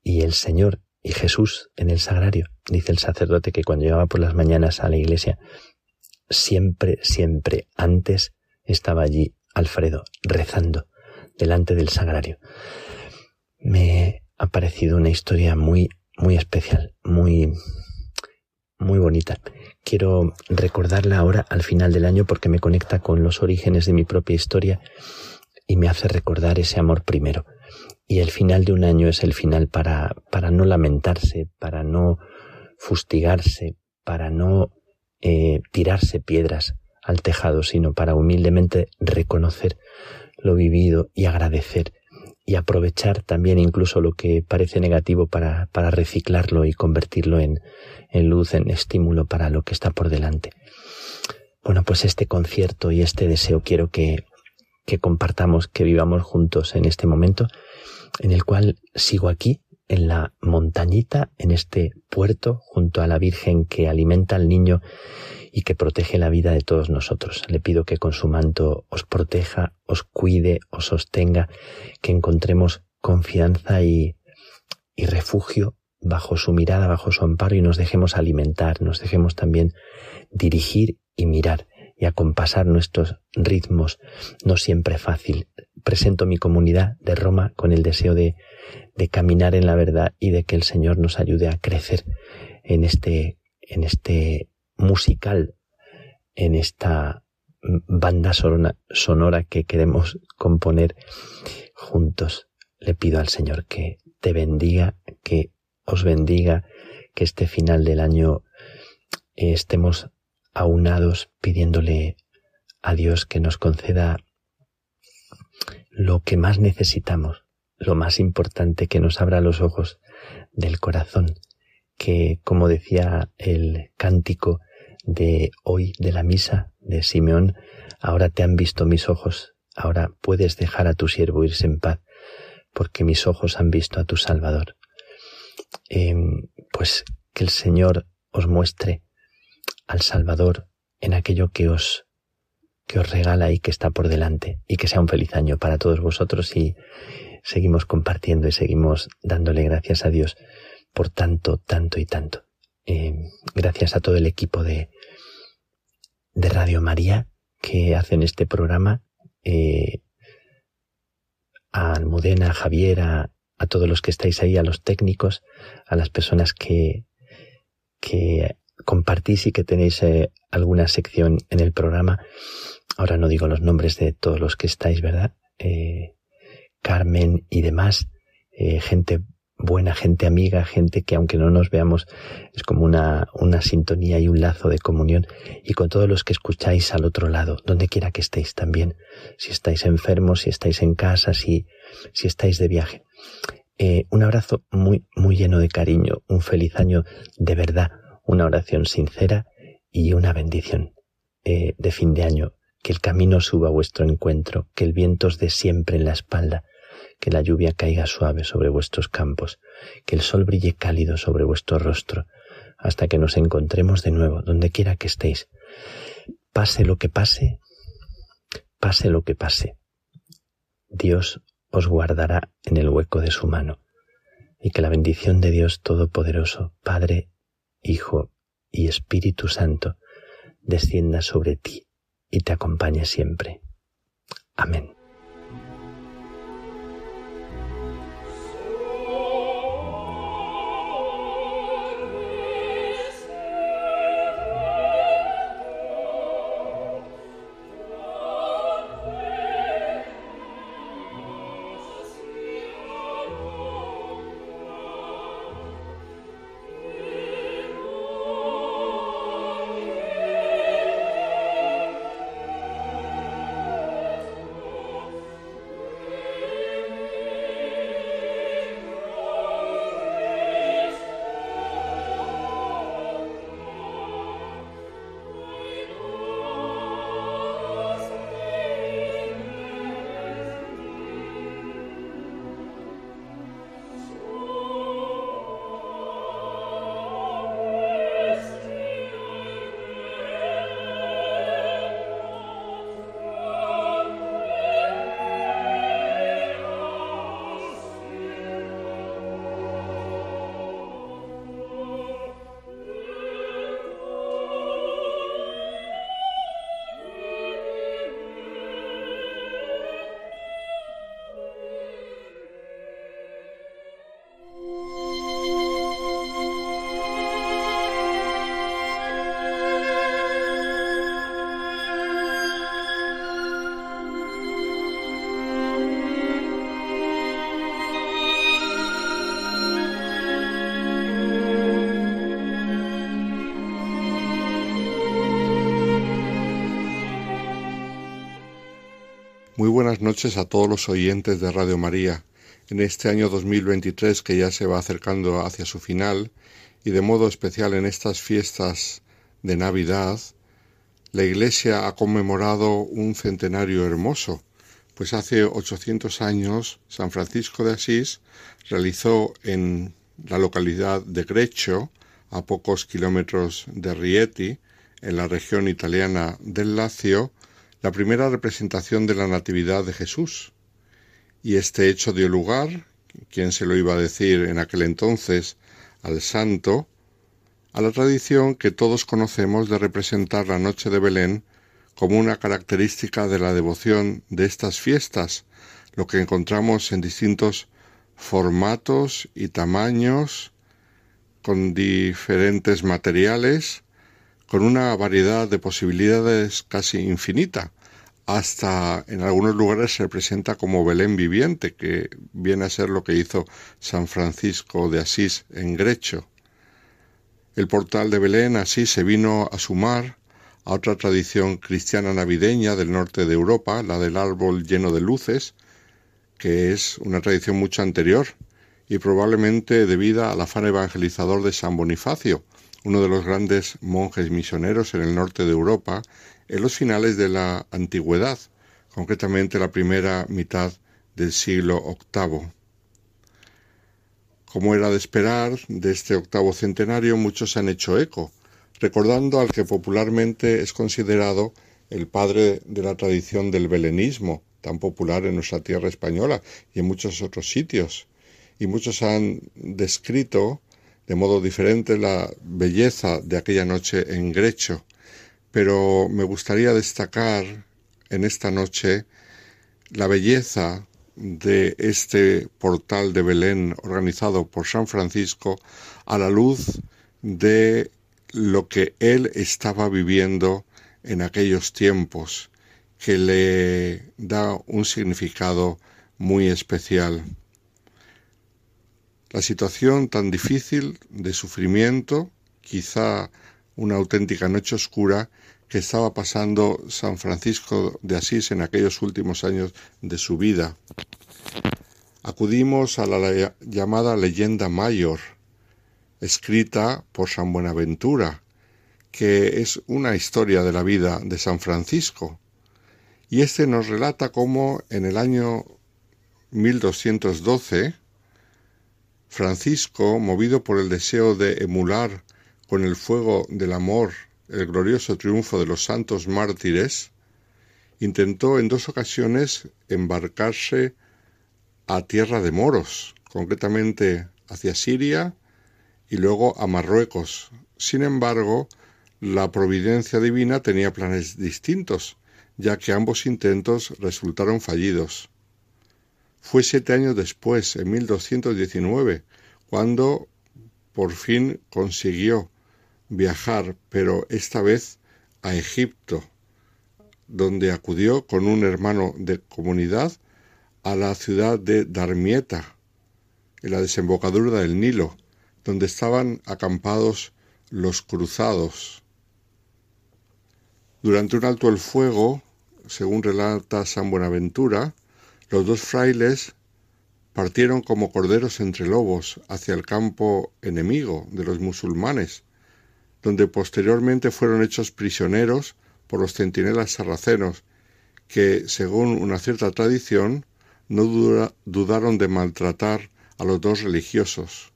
y el Señor y Jesús en el sagrario. Dice el sacerdote que cuando llegaba por las mañanas a la iglesia, siempre, siempre antes estaba allí Alfredo rezando delante del sagrario. Me ha parecido una historia muy, muy especial, muy, muy bonita. Quiero recordarla ahora al final del año porque me conecta con los orígenes de mi propia historia y me hace recordar ese amor primero. Y el final de un año es el final para, para no lamentarse, para no fustigarse, para no eh, tirarse piedras al tejado, sino para humildemente reconocer lo vivido y agradecer y aprovechar también incluso lo que parece negativo para, para reciclarlo y convertirlo en, en luz, en estímulo para lo que está por delante. Bueno, pues este concierto y este deseo quiero que, que compartamos, que vivamos juntos en este momento, en el cual sigo aquí, en la montañita, en este puerto, junto a la Virgen que alimenta al niño y que protege la vida de todos nosotros. Le pido que con su manto os proteja, os cuide, os sostenga, que encontremos confianza y, y refugio bajo su mirada, bajo su amparo y nos dejemos alimentar, nos dejemos también dirigir y mirar y acompasar nuestros ritmos, no siempre fácil. Presento mi comunidad de Roma con el deseo de, de caminar en la verdad y de que el Señor nos ayude a crecer en este, en este musical en esta banda sonora, que queremos componer juntos. le pido al Señor que te bendiga, que os bendiga, que este final del año estemos aunados pidiéndole a Dios que nos conceda lo que más necesitamos, lo más importante, que nos abra los ojos del corazón, que, como decía el cántico de hoy de la misa de Simeón, ahora te han visto mis ojos, ahora puedes dejar a tu siervo irse en paz, porque mis ojos han visto a tu Salvador. Em, pues que el Señor os muestre al Salvador en aquello que os que os regala y que está por delante y que sea un feliz año para todos vosotros y seguimos compartiendo y seguimos dándole gracias a Dios por tanto, tanto y tanto. Em, gracias a todo el equipo de, de Radio María que hacen este programa, eh, a Almudena, a Javier, a, todos los que estáis ahí, a los técnicos, a las personas que, que compartís y que tenéis eh, alguna sección en el programa. Ahora no digo los nombres de todos los que estáis, ¿verdad? Eh, Carmen y demás, eh, gente buena, gente amiga, gente que aunque no nos veamos es como una, una sintonía y un lazo de comunión y con todos los que escucháis al otro lado, donde quiera que estéis también, si estáis enfermos, si estáis en casa, si, si estáis de viaje. Eh, un abrazo muy, muy lleno de cariño, un feliz año de verdad, una oración sincera y una bendición eh, de fin de año. Que el camino suba a vuestro encuentro, que el viento os dé siempre en la espalda, que la lluvia caiga suave sobre vuestros campos, que el sol brille cálido sobre vuestro rostro, hasta que nos encontremos de nuevo, donde quiera que estéis. Pase lo que pase, pase lo que pase. Dios os guardará en el hueco de su mano, y que la bendición de Dios Todopoderoso, Padre, Hijo y Espíritu Santo, descienda sobre ti y te acompañe siempre. Amén. Noches a todos los oyentes de Radio María. En este año 2023 que ya se va acercando hacia su final y de modo especial en estas fiestas de Navidad, la Iglesia ha conmemorado un centenario hermoso, pues hace 800 años San Francisco de Asís realizó en la localidad de Grecho, a pocos kilómetros de Rieti, en la región italiana del Lacio, la primera representación de la Natividad de Jesús. Y este hecho dio lugar, ¿quién se lo iba a decir en aquel entonces, al santo, a la tradición que todos conocemos de representar la noche de Belén como una característica de la devoción de estas fiestas, lo que encontramos en distintos formatos y tamaños, con diferentes materiales, con una variedad de posibilidades casi infinita, hasta en algunos lugares se presenta como Belén viviente, que viene a ser lo que hizo San Francisco de Asís en Grecho. El portal de Belén así se vino a sumar a otra tradición cristiana navideña del norte de Europa, la del árbol lleno de luces, que es una tradición mucho anterior y probablemente debida al afán evangelizador de San Bonifacio, uno de los grandes monjes misioneros en el norte de Europa en los finales de la antigüedad, concretamente la primera mitad del siglo VIII. Como era de esperar, de este octavo centenario muchos han hecho eco, recordando al que popularmente es considerado el padre de la tradición del belenismo, tan popular en nuestra tierra española y en muchos otros sitios. Y muchos han descrito de modo diferente la belleza de aquella noche en Grecho, pero me gustaría destacar en esta noche la belleza de este portal de Belén organizado por San Francisco a la luz de lo que él estaba viviendo en aquellos tiempos, que le da un significado muy especial. La situación tan difícil de sufrimiento, quizá una auténtica noche oscura, que estaba pasando San Francisco de Asís en aquellos últimos años de su vida. Acudimos a la llamada leyenda mayor, escrita por San Buenaventura, que es una historia de la vida de San Francisco. Y este nos relata cómo en el año 1212, Francisco, movido por el deseo de emular con el fuego del amor el glorioso triunfo de los santos mártires, intentó en dos ocasiones embarcarse a tierra de moros, concretamente hacia Siria y luego a Marruecos. Sin embargo, la providencia divina tenía planes distintos, ya que ambos intentos resultaron fallidos. Fue siete años después, en 1219, cuando por fin consiguió viajar, pero esta vez a Egipto, donde acudió con un hermano de comunidad a la ciudad de Darmieta, en la desembocadura del Nilo, donde estaban acampados los cruzados. Durante un alto el fuego, según relata San Buenaventura, los dos frailes partieron como corderos entre lobos hacia el campo enemigo de los musulmanes, donde posteriormente fueron hechos prisioneros por los centinelas sarracenos, que, según una cierta tradición, no dudaron de maltratar a los dos religiosos.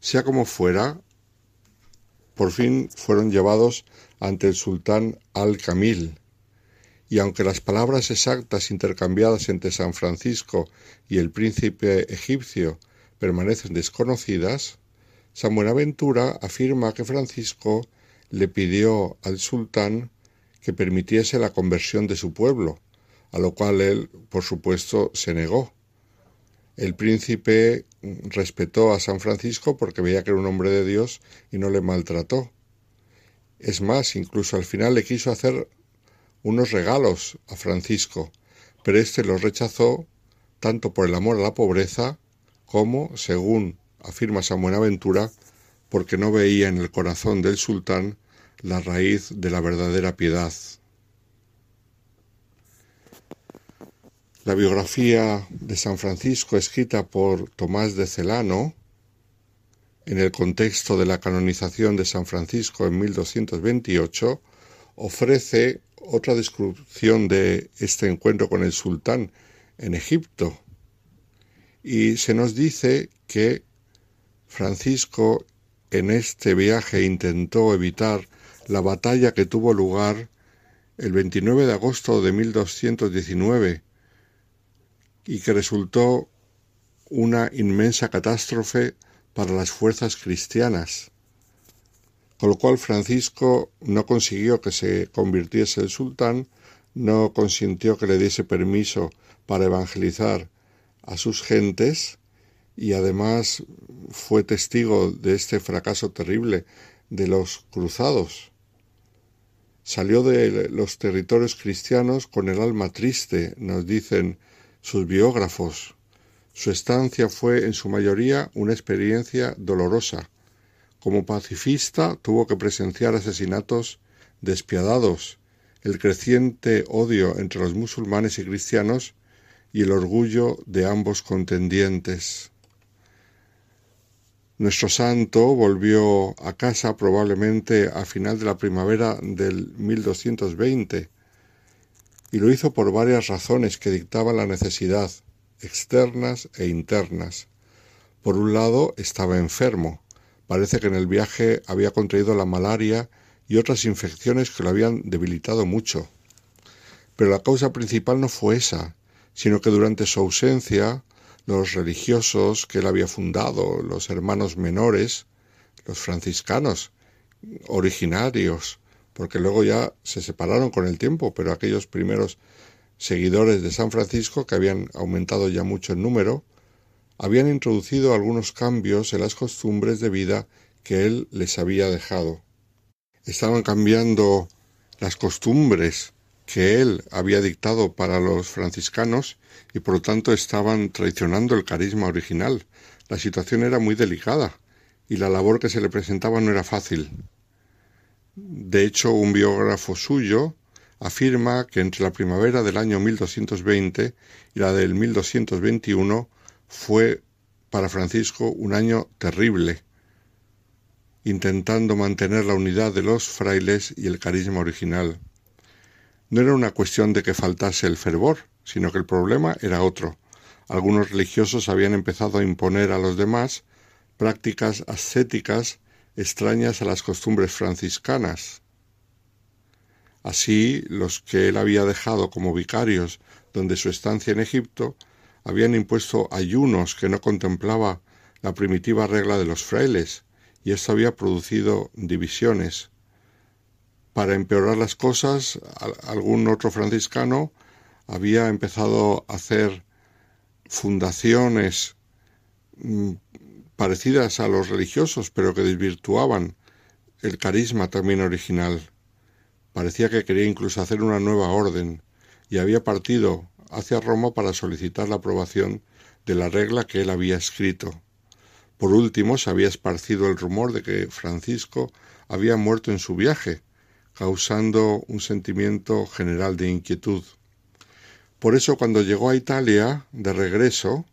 Sea como fuera, por fin fueron llevados ante el sultán al-Kamil, y aunque las palabras exactas intercambiadas entre San Francisco y el príncipe egipcio permanecen desconocidas, San Buenaventura afirma que Francisco le pidió al sultán que permitiese la conversión de su pueblo, a lo cual él, por supuesto, se negó. El príncipe respetó a San Francisco porque veía que era un hombre de Dios y no le maltrató. Es más, incluso al final le quiso hacer unos regalos a Francisco, pero éste los rechazó tanto por el amor a la pobreza como, según afirma San Buenaventura, porque no veía en el corazón del sultán la raíz de la verdadera piedad. La biografía de San Francisco escrita por Tomás de Celano, en el contexto de la canonización de San Francisco en 1228, ofrece otra descripción de este encuentro con el sultán en Egipto. Y se nos dice que Francisco en este viaje intentó evitar la batalla que tuvo lugar el 29 de agosto de 1219 y que resultó una inmensa catástrofe para las fuerzas cristianas, con lo cual Francisco no consiguió que se convirtiese el sultán, no consintió que le diese permiso para evangelizar a sus gentes, y además fue testigo de este fracaso terrible de los cruzados. Salió de los territorios cristianos con el alma triste, nos dicen sus biógrafos. Su estancia fue en su mayoría una experiencia dolorosa. Como pacifista tuvo que presenciar asesinatos despiadados, el creciente odio entre los musulmanes y cristianos y el orgullo de ambos contendientes. Nuestro santo volvió a casa probablemente a final de la primavera del 1220 y lo hizo por varias razones que dictaban la necesidad, externas e internas. Por un lado, estaba enfermo. Parece que en el viaje había contraído la malaria y otras infecciones que lo habían debilitado mucho. Pero la causa principal no fue esa, sino que durante su ausencia los religiosos que él había fundado, los hermanos menores, los franciscanos, originarios, porque luego ya se separaron con el tiempo, pero aquellos primeros seguidores de San Francisco, que habían aumentado ya mucho en número, habían introducido algunos cambios en las costumbres de vida que él les había dejado. Estaban cambiando las costumbres que él había dictado para los franciscanos y por lo tanto estaban traicionando el carisma original. La situación era muy delicada y la labor que se le presentaba no era fácil. De hecho, un biógrafo suyo afirma que entre la primavera del año 1220 y la del 1221 fue para Francisco un año terrible, intentando mantener la unidad de los frailes y el carisma original. No era una cuestión de que faltase el fervor, sino que el problema era otro. Algunos religiosos habían empezado a imponer a los demás prácticas ascéticas extrañas a las costumbres franciscanas. Así, los que él había dejado como vicarios donde su estancia en Egipto habían impuesto ayunos que no contemplaba la primitiva regla de los frailes, y esto había producido divisiones. Para empeorar las cosas, algún otro franciscano había empezado a hacer fundaciones mm, parecidas a los religiosos, pero que desvirtuaban el carisma también original. Parecía que quería incluso hacer una nueva orden, y había partido hacia Roma para solicitar la aprobación de la regla que él había escrito. Por último, se había esparcido el rumor de que Francisco había muerto en su viaje, causando un sentimiento general de inquietud. Por eso cuando llegó a Italia, de regreso,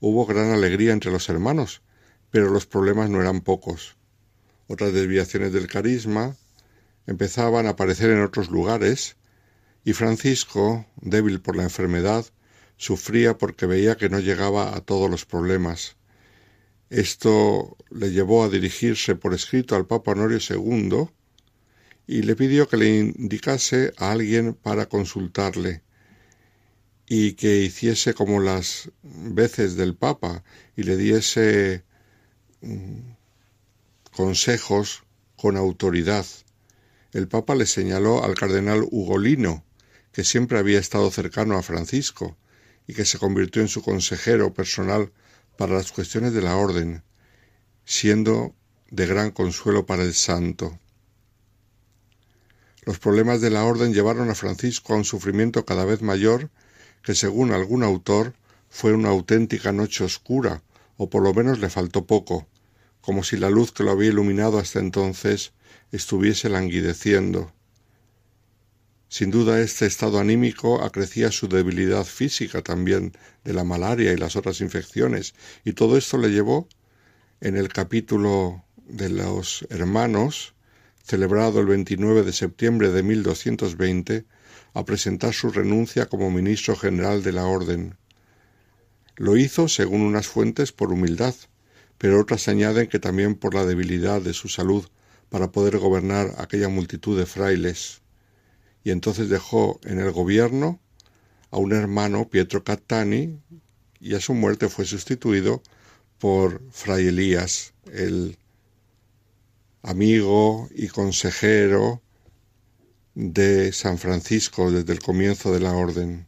hubo gran alegría entre los hermanos, pero los problemas no eran pocos. Otras desviaciones del carisma empezaban a aparecer en otros lugares, y Francisco, débil por la enfermedad, sufría porque veía que no llegaba a todos los problemas. Esto le llevó a dirigirse por escrito al Papa Honorio II, y le pidió que le indicase a alguien para consultarle y que hiciese como las veces del Papa y le diese mm, consejos con autoridad. El Papa le señaló al cardenal Ugolino, que siempre había estado cercano a Francisco y que se convirtió en su consejero personal para las cuestiones de la orden, siendo de gran consuelo para el santo. Los problemas de la orden llevaron a Francisco a un sufrimiento cada vez mayor que según algún autor fue una auténtica noche oscura, o por lo menos le faltó poco, como si la luz que lo había iluminado hasta entonces estuviese languideciendo. Sin duda este estado anímico acrecía su debilidad física también de la malaria y las otras infecciones, y todo esto le llevó, en el capítulo de los hermanos, celebrado el 29 de septiembre de 1220, a presentar su renuncia como ministro general de la Orden. Lo hizo, según unas fuentes, por humildad, pero otras añaden que también por la debilidad de su salud para poder gobernar aquella multitud de frailes. Y entonces dejó en el gobierno a un hermano, Pietro Cattani, y a su muerte fue sustituido por Fray Elías, el amigo y consejero de San Francisco desde el comienzo de la orden.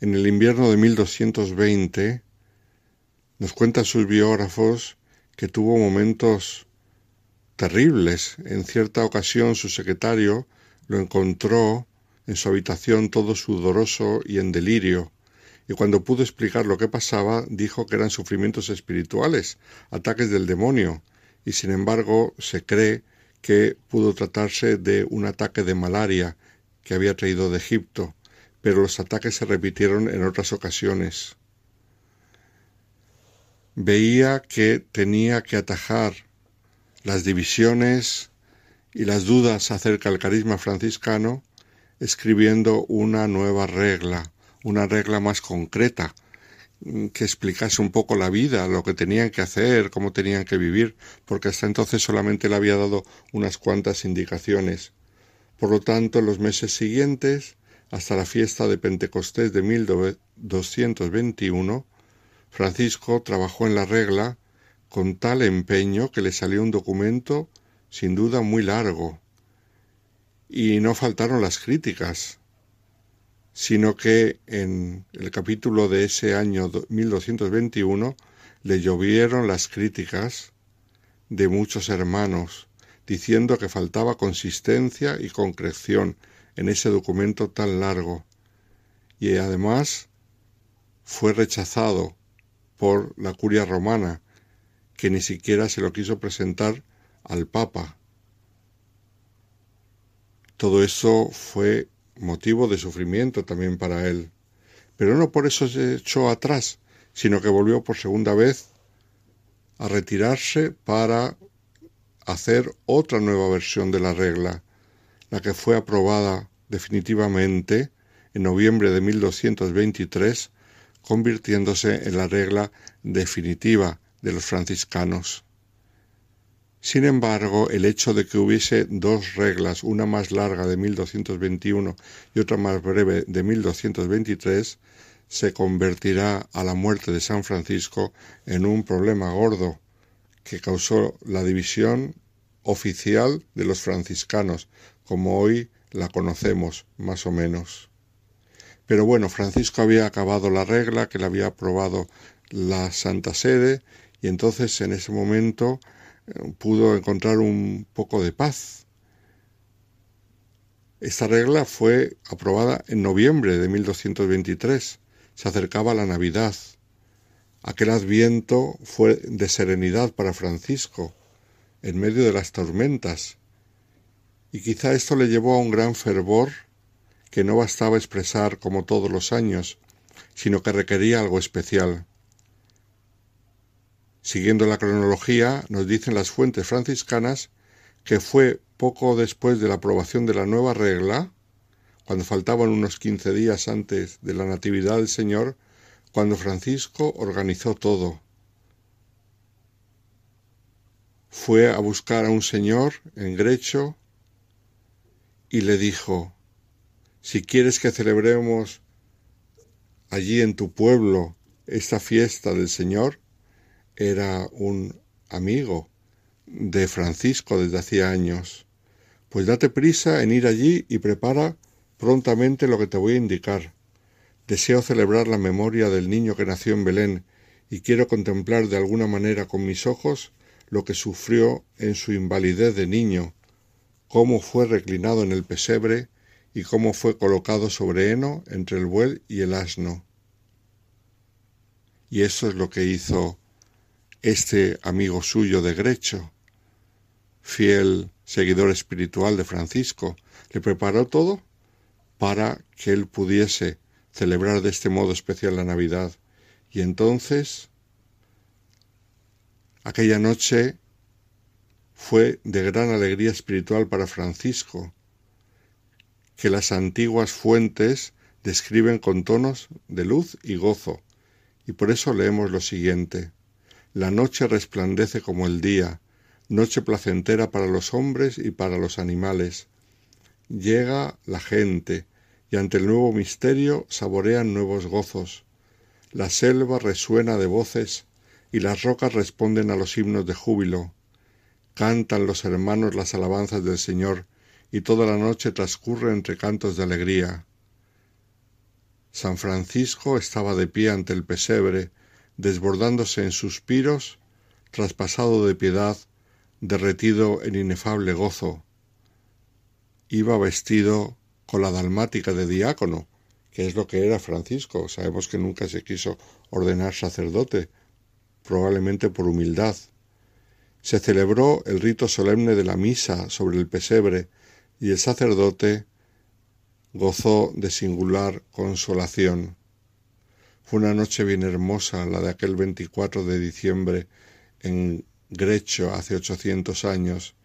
En el invierno de 1220 nos cuentan sus biógrafos que tuvo momentos terribles. En cierta ocasión su secretario lo encontró en su habitación todo sudoroso y en delirio, y cuando pudo explicar lo que pasaba, dijo que eran sufrimientos espirituales, ataques del demonio, y sin embargo se cree que pudo tratarse de un ataque de malaria que había traído de Egipto, pero los ataques se repitieron en otras ocasiones. Veía que tenía que atajar las divisiones y las dudas acerca del carisma franciscano escribiendo una nueva regla, una regla más concreta, que explicase un poco la vida, lo que tenían que hacer, cómo tenían que vivir, porque hasta entonces solamente le había dado unas cuantas indicaciones. Por lo tanto, en los meses siguientes, hasta la fiesta de Pentecostés de 1221, Francisco trabajó en la regla con tal empeño que le salió un documento sin duda muy largo. Y no faltaron las críticas, sino que en el capítulo de ese año 1221 le llovieron las críticas de muchos hermanos, diciendo que faltaba consistencia y concreción en ese documento tan largo. Y además fue rechazado por la curia romana, que ni siquiera se lo quiso presentar al Papa. Todo eso fue motivo de sufrimiento también para él. Pero no por eso se echó atrás, sino que volvió por segunda vez a retirarse para hacer otra nueva versión de la regla, la que fue aprobada definitivamente en noviembre de 1223, convirtiéndose en la regla definitiva de los franciscanos. Sin embargo, el hecho de que hubiese dos reglas, una más larga de 1221 y otra más breve de 1223, se convertirá a la muerte de San Francisco en un problema gordo que causó la división oficial de los franciscanos, como hoy la conocemos más o menos. Pero bueno, Francisco había acabado la regla que le había aprobado la Santa Sede y entonces en ese momento eh, pudo encontrar un poco de paz. Esta regla fue aprobada en noviembre de 1223. Se acercaba la Navidad. Aquel adviento fue de serenidad para Francisco, en medio de las tormentas. Y quizá esto le llevó a un gran fervor que no bastaba expresar como todos los años, sino que requería algo especial. Siguiendo la cronología, nos dicen las fuentes franciscanas que fue poco después de la aprobación de la nueva regla, cuando faltaban unos quince días antes de la Natividad del Señor, cuando Francisco organizó todo. Fue a buscar a un señor en Grecho y le dijo, si quieres que celebremos allí en tu pueblo esta fiesta del Señor, era un amigo de Francisco desde hacía años. Pues date prisa en ir allí y prepara prontamente lo que te voy a indicar. Deseo celebrar la memoria del niño que nació en Belén y quiero contemplar de alguna manera con mis ojos lo que sufrió en su invalidez de niño, cómo fue reclinado en el pesebre y cómo fue colocado sobre heno entre el buey y el asno. Y eso es lo que hizo este amigo suyo de Grecho, fiel seguidor espiritual de Francisco, le preparó todo para que él pudiese celebrar de este modo especial la Navidad. Y entonces, aquella noche fue de gran alegría espiritual para Francisco, que las antiguas fuentes describen con tonos de luz y gozo, y por eso leemos lo siguiente. La noche resplandece como el día, noche placentera para los hombres y para los animales. Llega la gente, y ante el nuevo misterio saborean nuevos gozos. La selva resuena de voces, y las rocas responden a los himnos de júbilo. Cantan los hermanos las alabanzas del Señor, y toda la noche transcurre entre cantos de alegría. San Francisco estaba de pie ante el pesebre, desbordándose en suspiros, traspasado de piedad, derretido en inefable gozo. Iba vestido con la dalmática de diácono, que es lo que era Francisco. Sabemos que nunca se quiso ordenar sacerdote, probablemente por humildad. Se celebró el rito solemne de la misa sobre el pesebre y el sacerdote gozó de singular consolación. Fue una noche bien hermosa la de aquel 24 de diciembre en Grecho hace ochocientos años,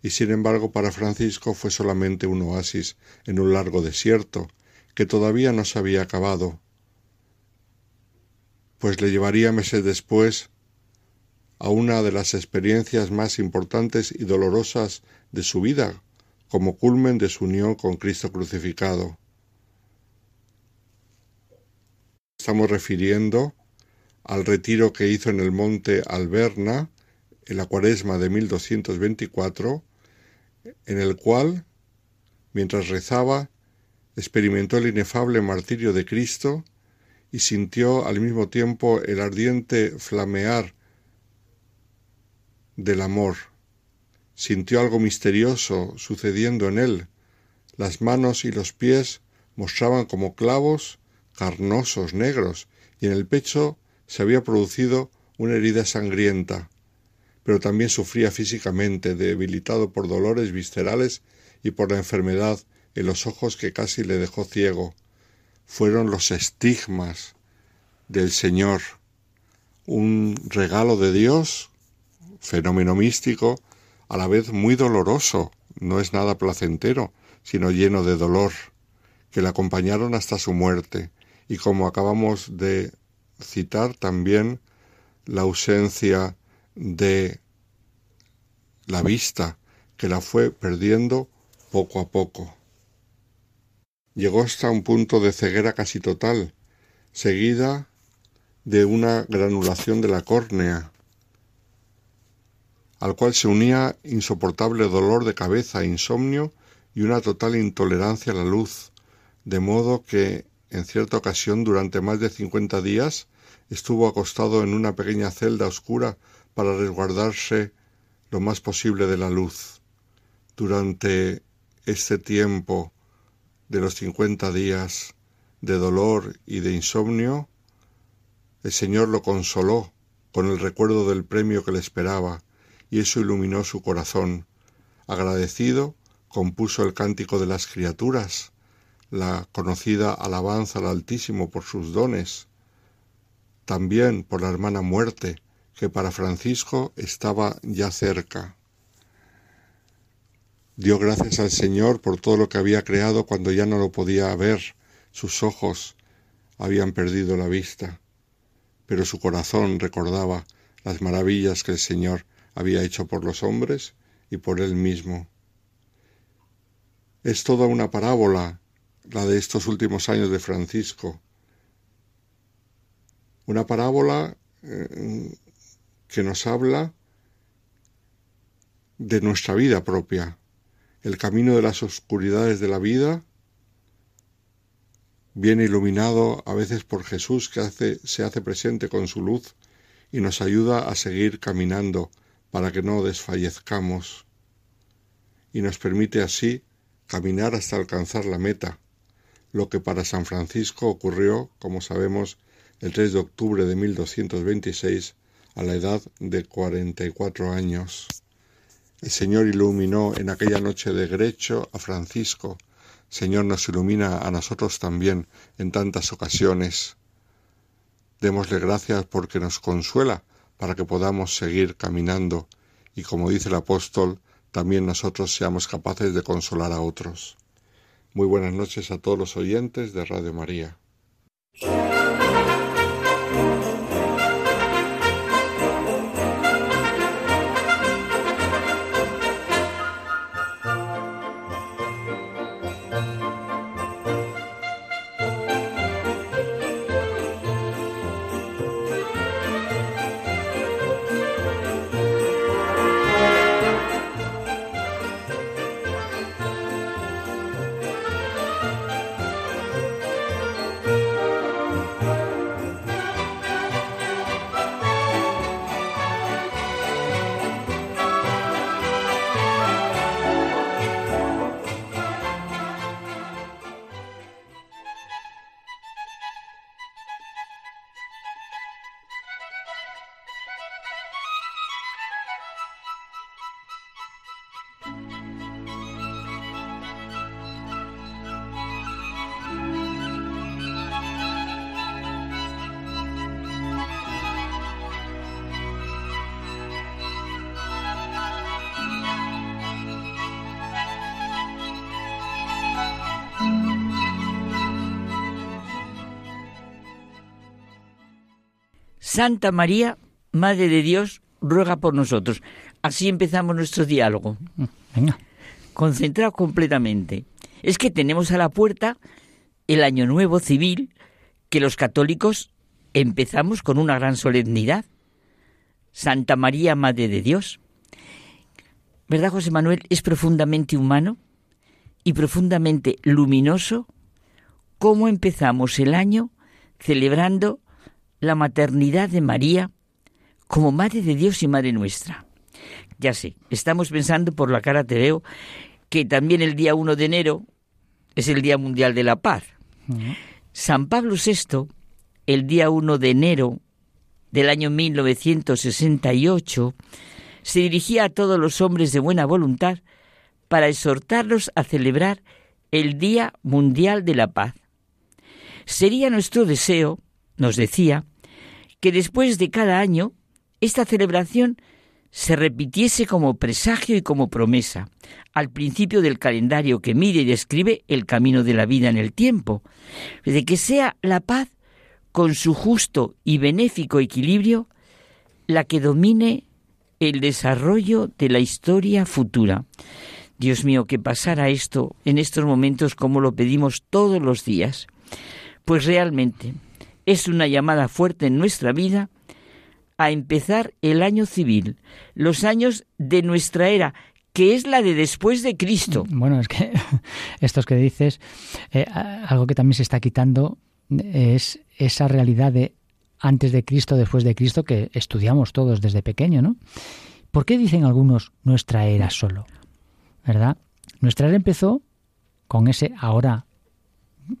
y sin embargo para Francisco fue solamente un oasis en un largo desierto que todavía no se había acabado, pues le llevaría meses después a una de las experiencias más importantes y dolorosas de su vida, como culmen de su unión con Cristo crucificado. Estamos refiriendo al retiro que hizo en el monte Alberna en la cuaresma de 1224, en el cual, mientras rezaba, experimentó el inefable martirio de Cristo y sintió al mismo tiempo el ardiente flamear del amor. Sintió algo misterioso sucediendo en él. Las manos y los pies mostraban como clavos carnosos negros y en el pecho se había producido una herida sangrienta pero también sufría físicamente, debilitado por dolores viscerales y por la enfermedad en los ojos que casi le dejó ciego. Fueron los estigmas del Señor, un regalo de Dios, fenómeno místico, a la vez muy doloroso, no es nada placentero, sino lleno de dolor, que le acompañaron hasta su muerte, y como acabamos de citar también la ausencia de la vista, que la fue perdiendo poco a poco. Llegó hasta un punto de ceguera casi total, seguida de una granulación de la córnea, al cual se unía insoportable dolor de cabeza, insomnio y una total intolerancia a la luz, de modo que en cierta ocasión durante más de cincuenta días estuvo acostado en una pequeña celda oscura para resguardarse lo más posible de la luz. Durante este tiempo de los cincuenta días de dolor y de insomnio, el Señor lo consoló con el recuerdo del premio que le esperaba, y eso iluminó su corazón. Agradecido, compuso el cántico de las criaturas, la conocida alabanza al Altísimo por sus dones, también por la hermana muerte, que para Francisco estaba ya cerca. Dio gracias al Señor por todo lo que había creado cuando ya no lo podía ver, sus ojos habían perdido la vista, pero su corazón recordaba las maravillas que el Señor había hecho por los hombres y por él mismo. Es toda una parábola la de estos últimos años de Francisco, una parábola eh, que nos habla de nuestra vida propia, el camino de las oscuridades de la vida, viene iluminado a veces por Jesús que hace, se hace presente con su luz y nos ayuda a seguir caminando para que no desfallezcamos. Y nos permite así caminar hasta alcanzar la meta, lo que para San Francisco ocurrió, como sabemos, el 3 de octubre de 1226 a la edad de cuarenta y cuatro años. El Señor iluminó en aquella noche de Grecho a Francisco. Señor nos ilumina a nosotros también en tantas ocasiones. Démosle gracias porque nos consuela para que podamos seguir caminando y como dice el apóstol, también nosotros seamos capaces de consolar a otros. Muy buenas noches a todos los oyentes de Radio María. Santa María, Madre de Dios, ruega por nosotros. Así empezamos nuestro diálogo. Venga. Concentrado completamente. Es que tenemos a la puerta el Año Nuevo Civil, que los católicos empezamos con una gran solemnidad. Santa María, Madre de Dios. ¿Verdad, José Manuel? Es profundamente humano y profundamente luminoso cómo empezamos el año celebrando la maternidad de María como Madre de Dios y Madre nuestra. Ya sé, estamos pensando por la cara te veo que también el día 1 de enero es el Día Mundial de la Paz. San Pablo VI, el día 1 de enero del año 1968, se dirigía a todos los hombres de buena voluntad para exhortarlos a celebrar el Día Mundial de la Paz. Sería nuestro deseo, nos decía, que después de cada año esta celebración se repitiese como presagio y como promesa, al principio del calendario que mide y describe el camino de la vida en el tiempo, de que sea la paz, con su justo y benéfico equilibrio, la que domine el desarrollo de la historia futura. Dios mío, que pasara esto en estos momentos como lo pedimos todos los días. Pues realmente es una llamada fuerte en nuestra vida a empezar el año civil, los años de nuestra era, que es la de después de Cristo. Bueno, es que estos que dices, eh, algo que también se está quitando es esa realidad de antes de Cristo, después de Cristo, que estudiamos todos desde pequeño, ¿no? ¿Por qué dicen algunos nuestra era solo? ¿Verdad? Nuestra era empezó con ese ahora,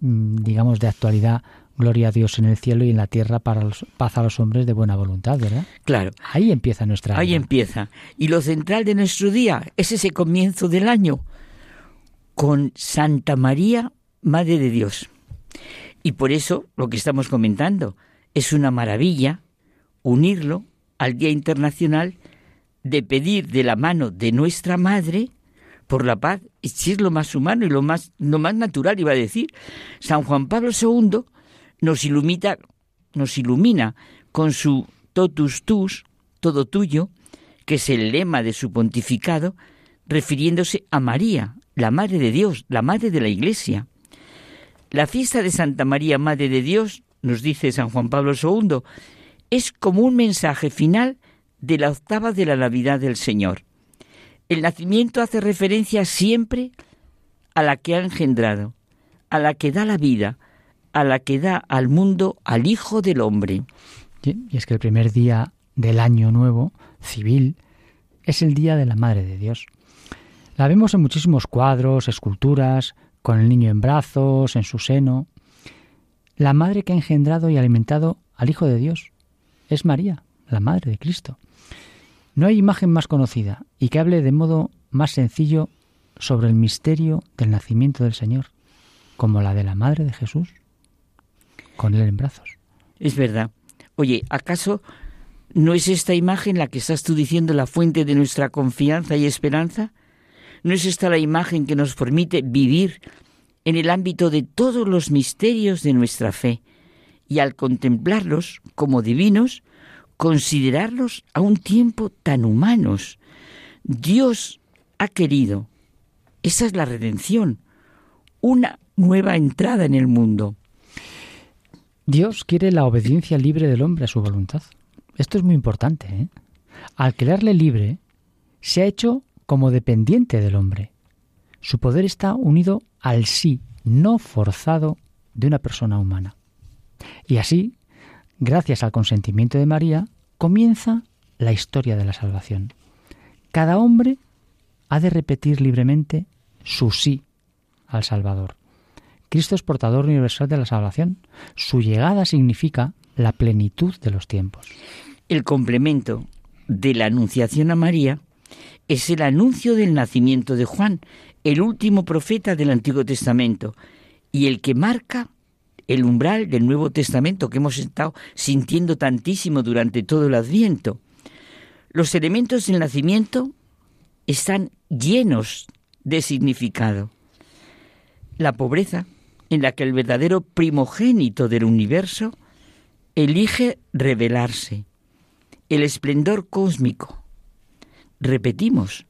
mm, digamos, de actualidad gloria a Dios en el cielo y en la tierra para paz a los hombres de buena voluntad, ¿verdad? Claro. Ahí empieza nuestra Ahí empieza. Y lo central de nuestro día es ese comienzo del año con Santa María, Madre de Dios. Y por eso lo que estamos comentando es una maravilla unirlo al Día Internacional de pedir de la mano de nuestra Madre por la paz, y si es lo más humano y lo más, lo más natural, iba a decir. San Juan Pablo II nos ilumina, nos ilumina con su totus tus, todo tuyo, que es el lema de su pontificado, refiriéndose a María, la Madre de Dios, la Madre de la Iglesia. La fiesta de Santa María, Madre de Dios, nos dice San Juan Pablo II, es como un mensaje final de la octava de la Navidad del Señor. El nacimiento hace referencia siempre a la que ha engendrado, a la que da la vida, a la que da al mundo al Hijo del Hombre. y es que el primer día del año nuevo, civil, es el día de la Madre de Dios. La vemos en muchísimos cuadros, esculturas, con el niño en brazos, en su seno. La madre que ha engendrado y alimentado al Hijo de Dios es María, la Madre de Cristo. No hay imagen más conocida y que hable de modo más sencillo sobre el misterio del nacimiento del Señor, como la de la Madre de Jesús con él en brazos. Es verdad. Oye, ¿acaso no es esta imagen la que estás tú diciendo la fuente de nuestra confianza y esperanza? ¿No es esta la imagen que nos permite vivir en el ámbito de todos los misterios de nuestra fe y al contemplarlos como divinos, considerarlos a un tiempo tan humanos? Dios ha querido, esa es la redención, una nueva entrada en el mundo. Dios quiere la obediencia libre del hombre a su voluntad. Esto es muy importante. ¿eh? Al crearle libre, se ha hecho como dependiente del hombre. Su poder está unido al sí, no forzado, de una persona humana. Y así, gracias al consentimiento de María, comienza la historia de la salvación. Cada hombre ha de repetir libremente su sí al Salvador. Cristo es portador universal de la salvación. Su llegada significa la plenitud de los tiempos. El complemento de la Anunciación a María es el anuncio del nacimiento de Juan, el último profeta del Antiguo Testamento y el que marca el umbral del Nuevo Testamento que hemos estado sintiendo tantísimo durante todo el Adviento. Los elementos del nacimiento están llenos de significado. La pobreza, en la que el verdadero primogénito del universo elige revelarse. El esplendor cósmico. Repetimos,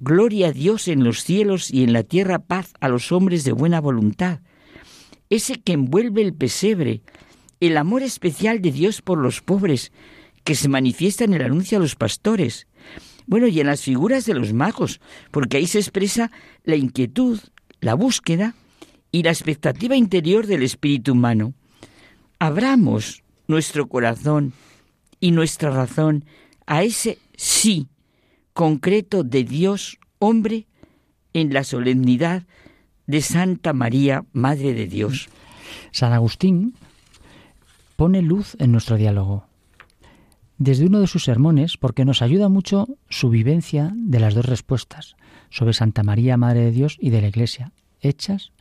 gloria a Dios en los cielos y en la tierra paz a los hombres de buena voluntad. Ese que envuelve el pesebre, el amor especial de Dios por los pobres, que se manifiesta en el anuncio a los pastores. Bueno, y en las figuras de los magos, porque ahí se expresa la inquietud, la búsqueda y la expectativa interior del espíritu humano. Abramos nuestro corazón y nuestra razón a ese sí concreto de Dios hombre en la solemnidad de Santa María, Madre de Dios. San Agustín pone luz en nuestro diálogo. Desde uno de sus sermones, porque nos ayuda mucho su vivencia de las dos respuestas sobre Santa María, Madre de Dios y de la Iglesia, hechas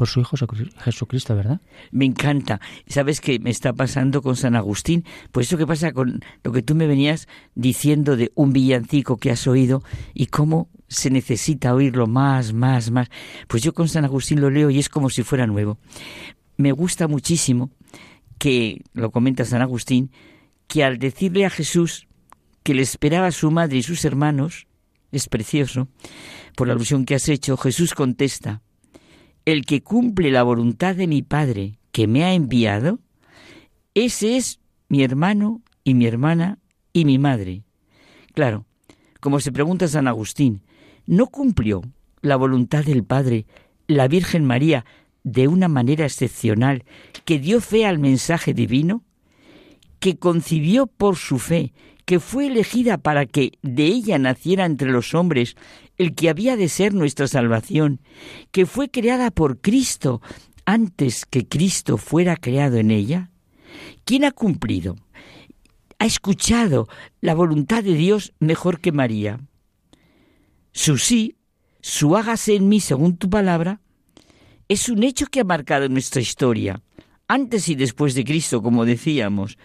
por su Hijo Jesucristo, ¿verdad? Me encanta. ¿Sabes qué me está pasando con San Agustín? Pues eso que pasa con lo que tú me venías diciendo de un villancico que has oído y cómo se necesita oírlo más, más, más. Pues yo con San Agustín lo leo y es como si fuera nuevo. Me gusta muchísimo que, lo comenta San Agustín, que al decirle a Jesús que le esperaba a su madre y sus hermanos, es precioso, por la alusión que has hecho, Jesús contesta, el que cumple la voluntad de mi Padre que me ha enviado, ese es mi hermano y mi hermana y mi madre. Claro, como se pregunta San Agustín, ¿no cumplió la voluntad del Padre la Virgen María de una manera excepcional que dio fe al mensaje divino? que concibió por su fe, que fue elegida para que de ella naciera entre los hombres el que había de ser nuestra salvación, que fue creada por Cristo antes que Cristo fuera creado en ella? ¿Quién ha cumplido? ¿Ha escuchado la voluntad de Dios mejor que María? Su sí, su hágase en mí según tu palabra, es un hecho que ha marcado nuestra historia, antes y después de Cristo, como decíamos.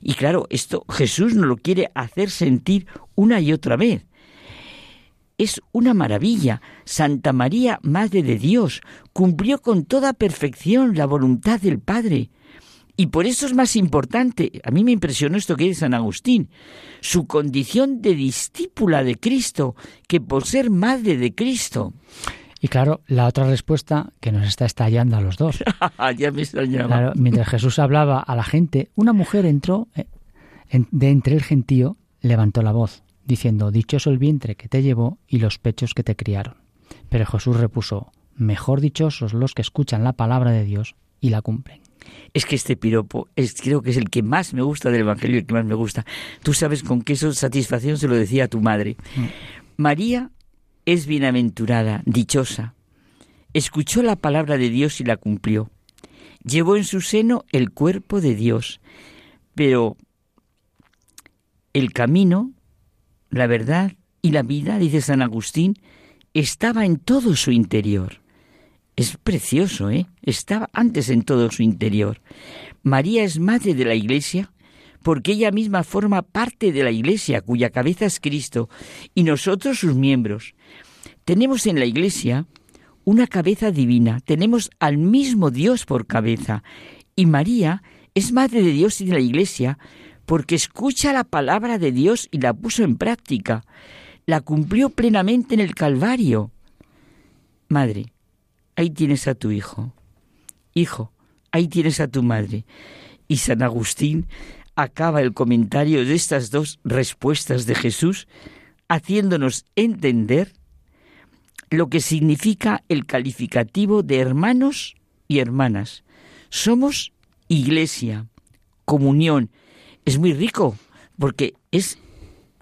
Y claro, esto Jesús nos lo quiere hacer sentir una y otra vez es una maravilla. Santa María, Madre de Dios, cumplió con toda perfección la voluntad del Padre. Y por eso es más importante, a mí me impresionó esto que dice San Agustín, su condición de discípula de Cristo, que por ser madre de Cristo. Y claro, la otra respuesta que nos está estallando a los dos. ya me. Claro, mientras Jesús hablaba a la gente, una mujer entró eh, de entre el gentío, levantó la voz diciendo, Dichoso el vientre que te llevó y los pechos que te criaron. Pero Jesús repuso, Mejor dichosos los que escuchan la palabra de Dios y la cumplen. Es que este piropo es, creo que es el que más me gusta del Evangelio, y el que más me gusta. Tú sabes con qué satisfacción se lo decía a tu madre. Mm. María es bienaventurada, dichosa. Escuchó la palabra de Dios y la cumplió. Llevó en su seno el cuerpo de Dios. Pero el camino la verdad y la vida, dice San Agustín, estaba en todo su interior. Es precioso, ¿eh? Estaba antes en todo su interior. María es madre de la Iglesia porque ella misma forma parte de la Iglesia, cuya cabeza es Cristo, y nosotros sus miembros. Tenemos en la Iglesia una cabeza divina, tenemos al mismo Dios por cabeza, y María es madre de Dios y de la Iglesia porque escucha la palabra de Dios y la puso en práctica, la cumplió plenamente en el Calvario. Madre, ahí tienes a tu hijo. Hijo, ahí tienes a tu madre. Y San Agustín acaba el comentario de estas dos respuestas de Jesús haciéndonos entender lo que significa el calificativo de hermanos y hermanas. Somos iglesia, comunión, es muy rico, porque es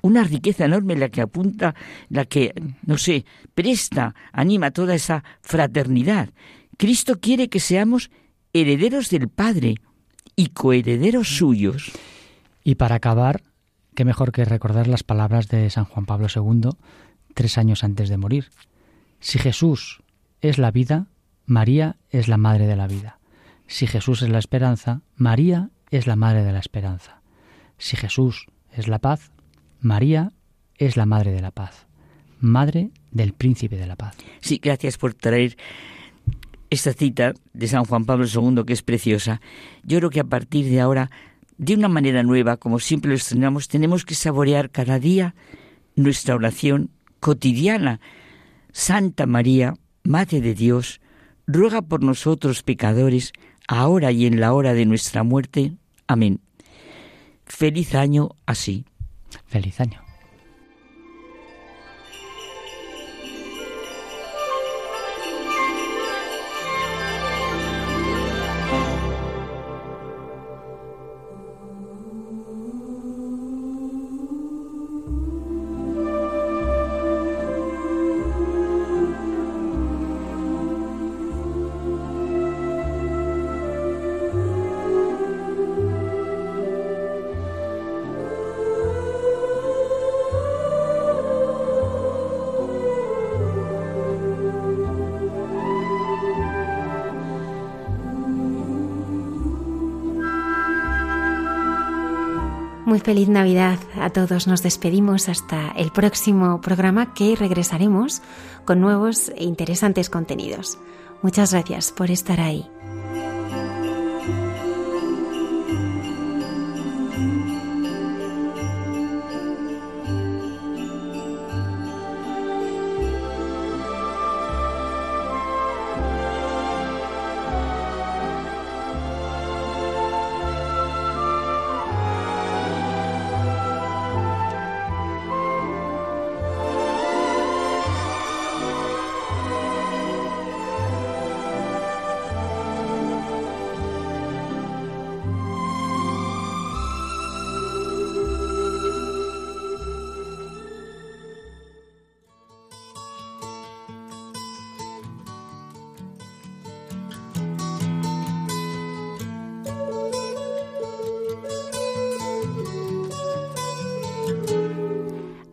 una riqueza enorme la que apunta, la que, no sé, presta, anima toda esa fraternidad. Cristo quiere que seamos herederos del Padre y coherederos suyos. Y para acabar, qué mejor que recordar las palabras de San Juan Pablo II, tres años antes de morir. Si Jesús es la vida, María es la madre de la vida. Si Jesús es la esperanza, María es la madre de la esperanza. Si Jesús es la paz, María es la madre de la paz, madre del príncipe de la paz. Sí, gracias por traer esta cita de San Juan Pablo II que es preciosa. Yo creo que a partir de ahora, de una manera nueva, como siempre lo estrenamos, tenemos que saborear cada día nuestra oración cotidiana. Santa María, Madre de Dios, ruega por nosotros pecadores, ahora y en la hora de nuestra muerte. Amén. Feliz año así. Feliz año. Feliz Navidad a todos. Nos despedimos hasta el próximo programa que regresaremos con nuevos e interesantes contenidos. Muchas gracias por estar ahí.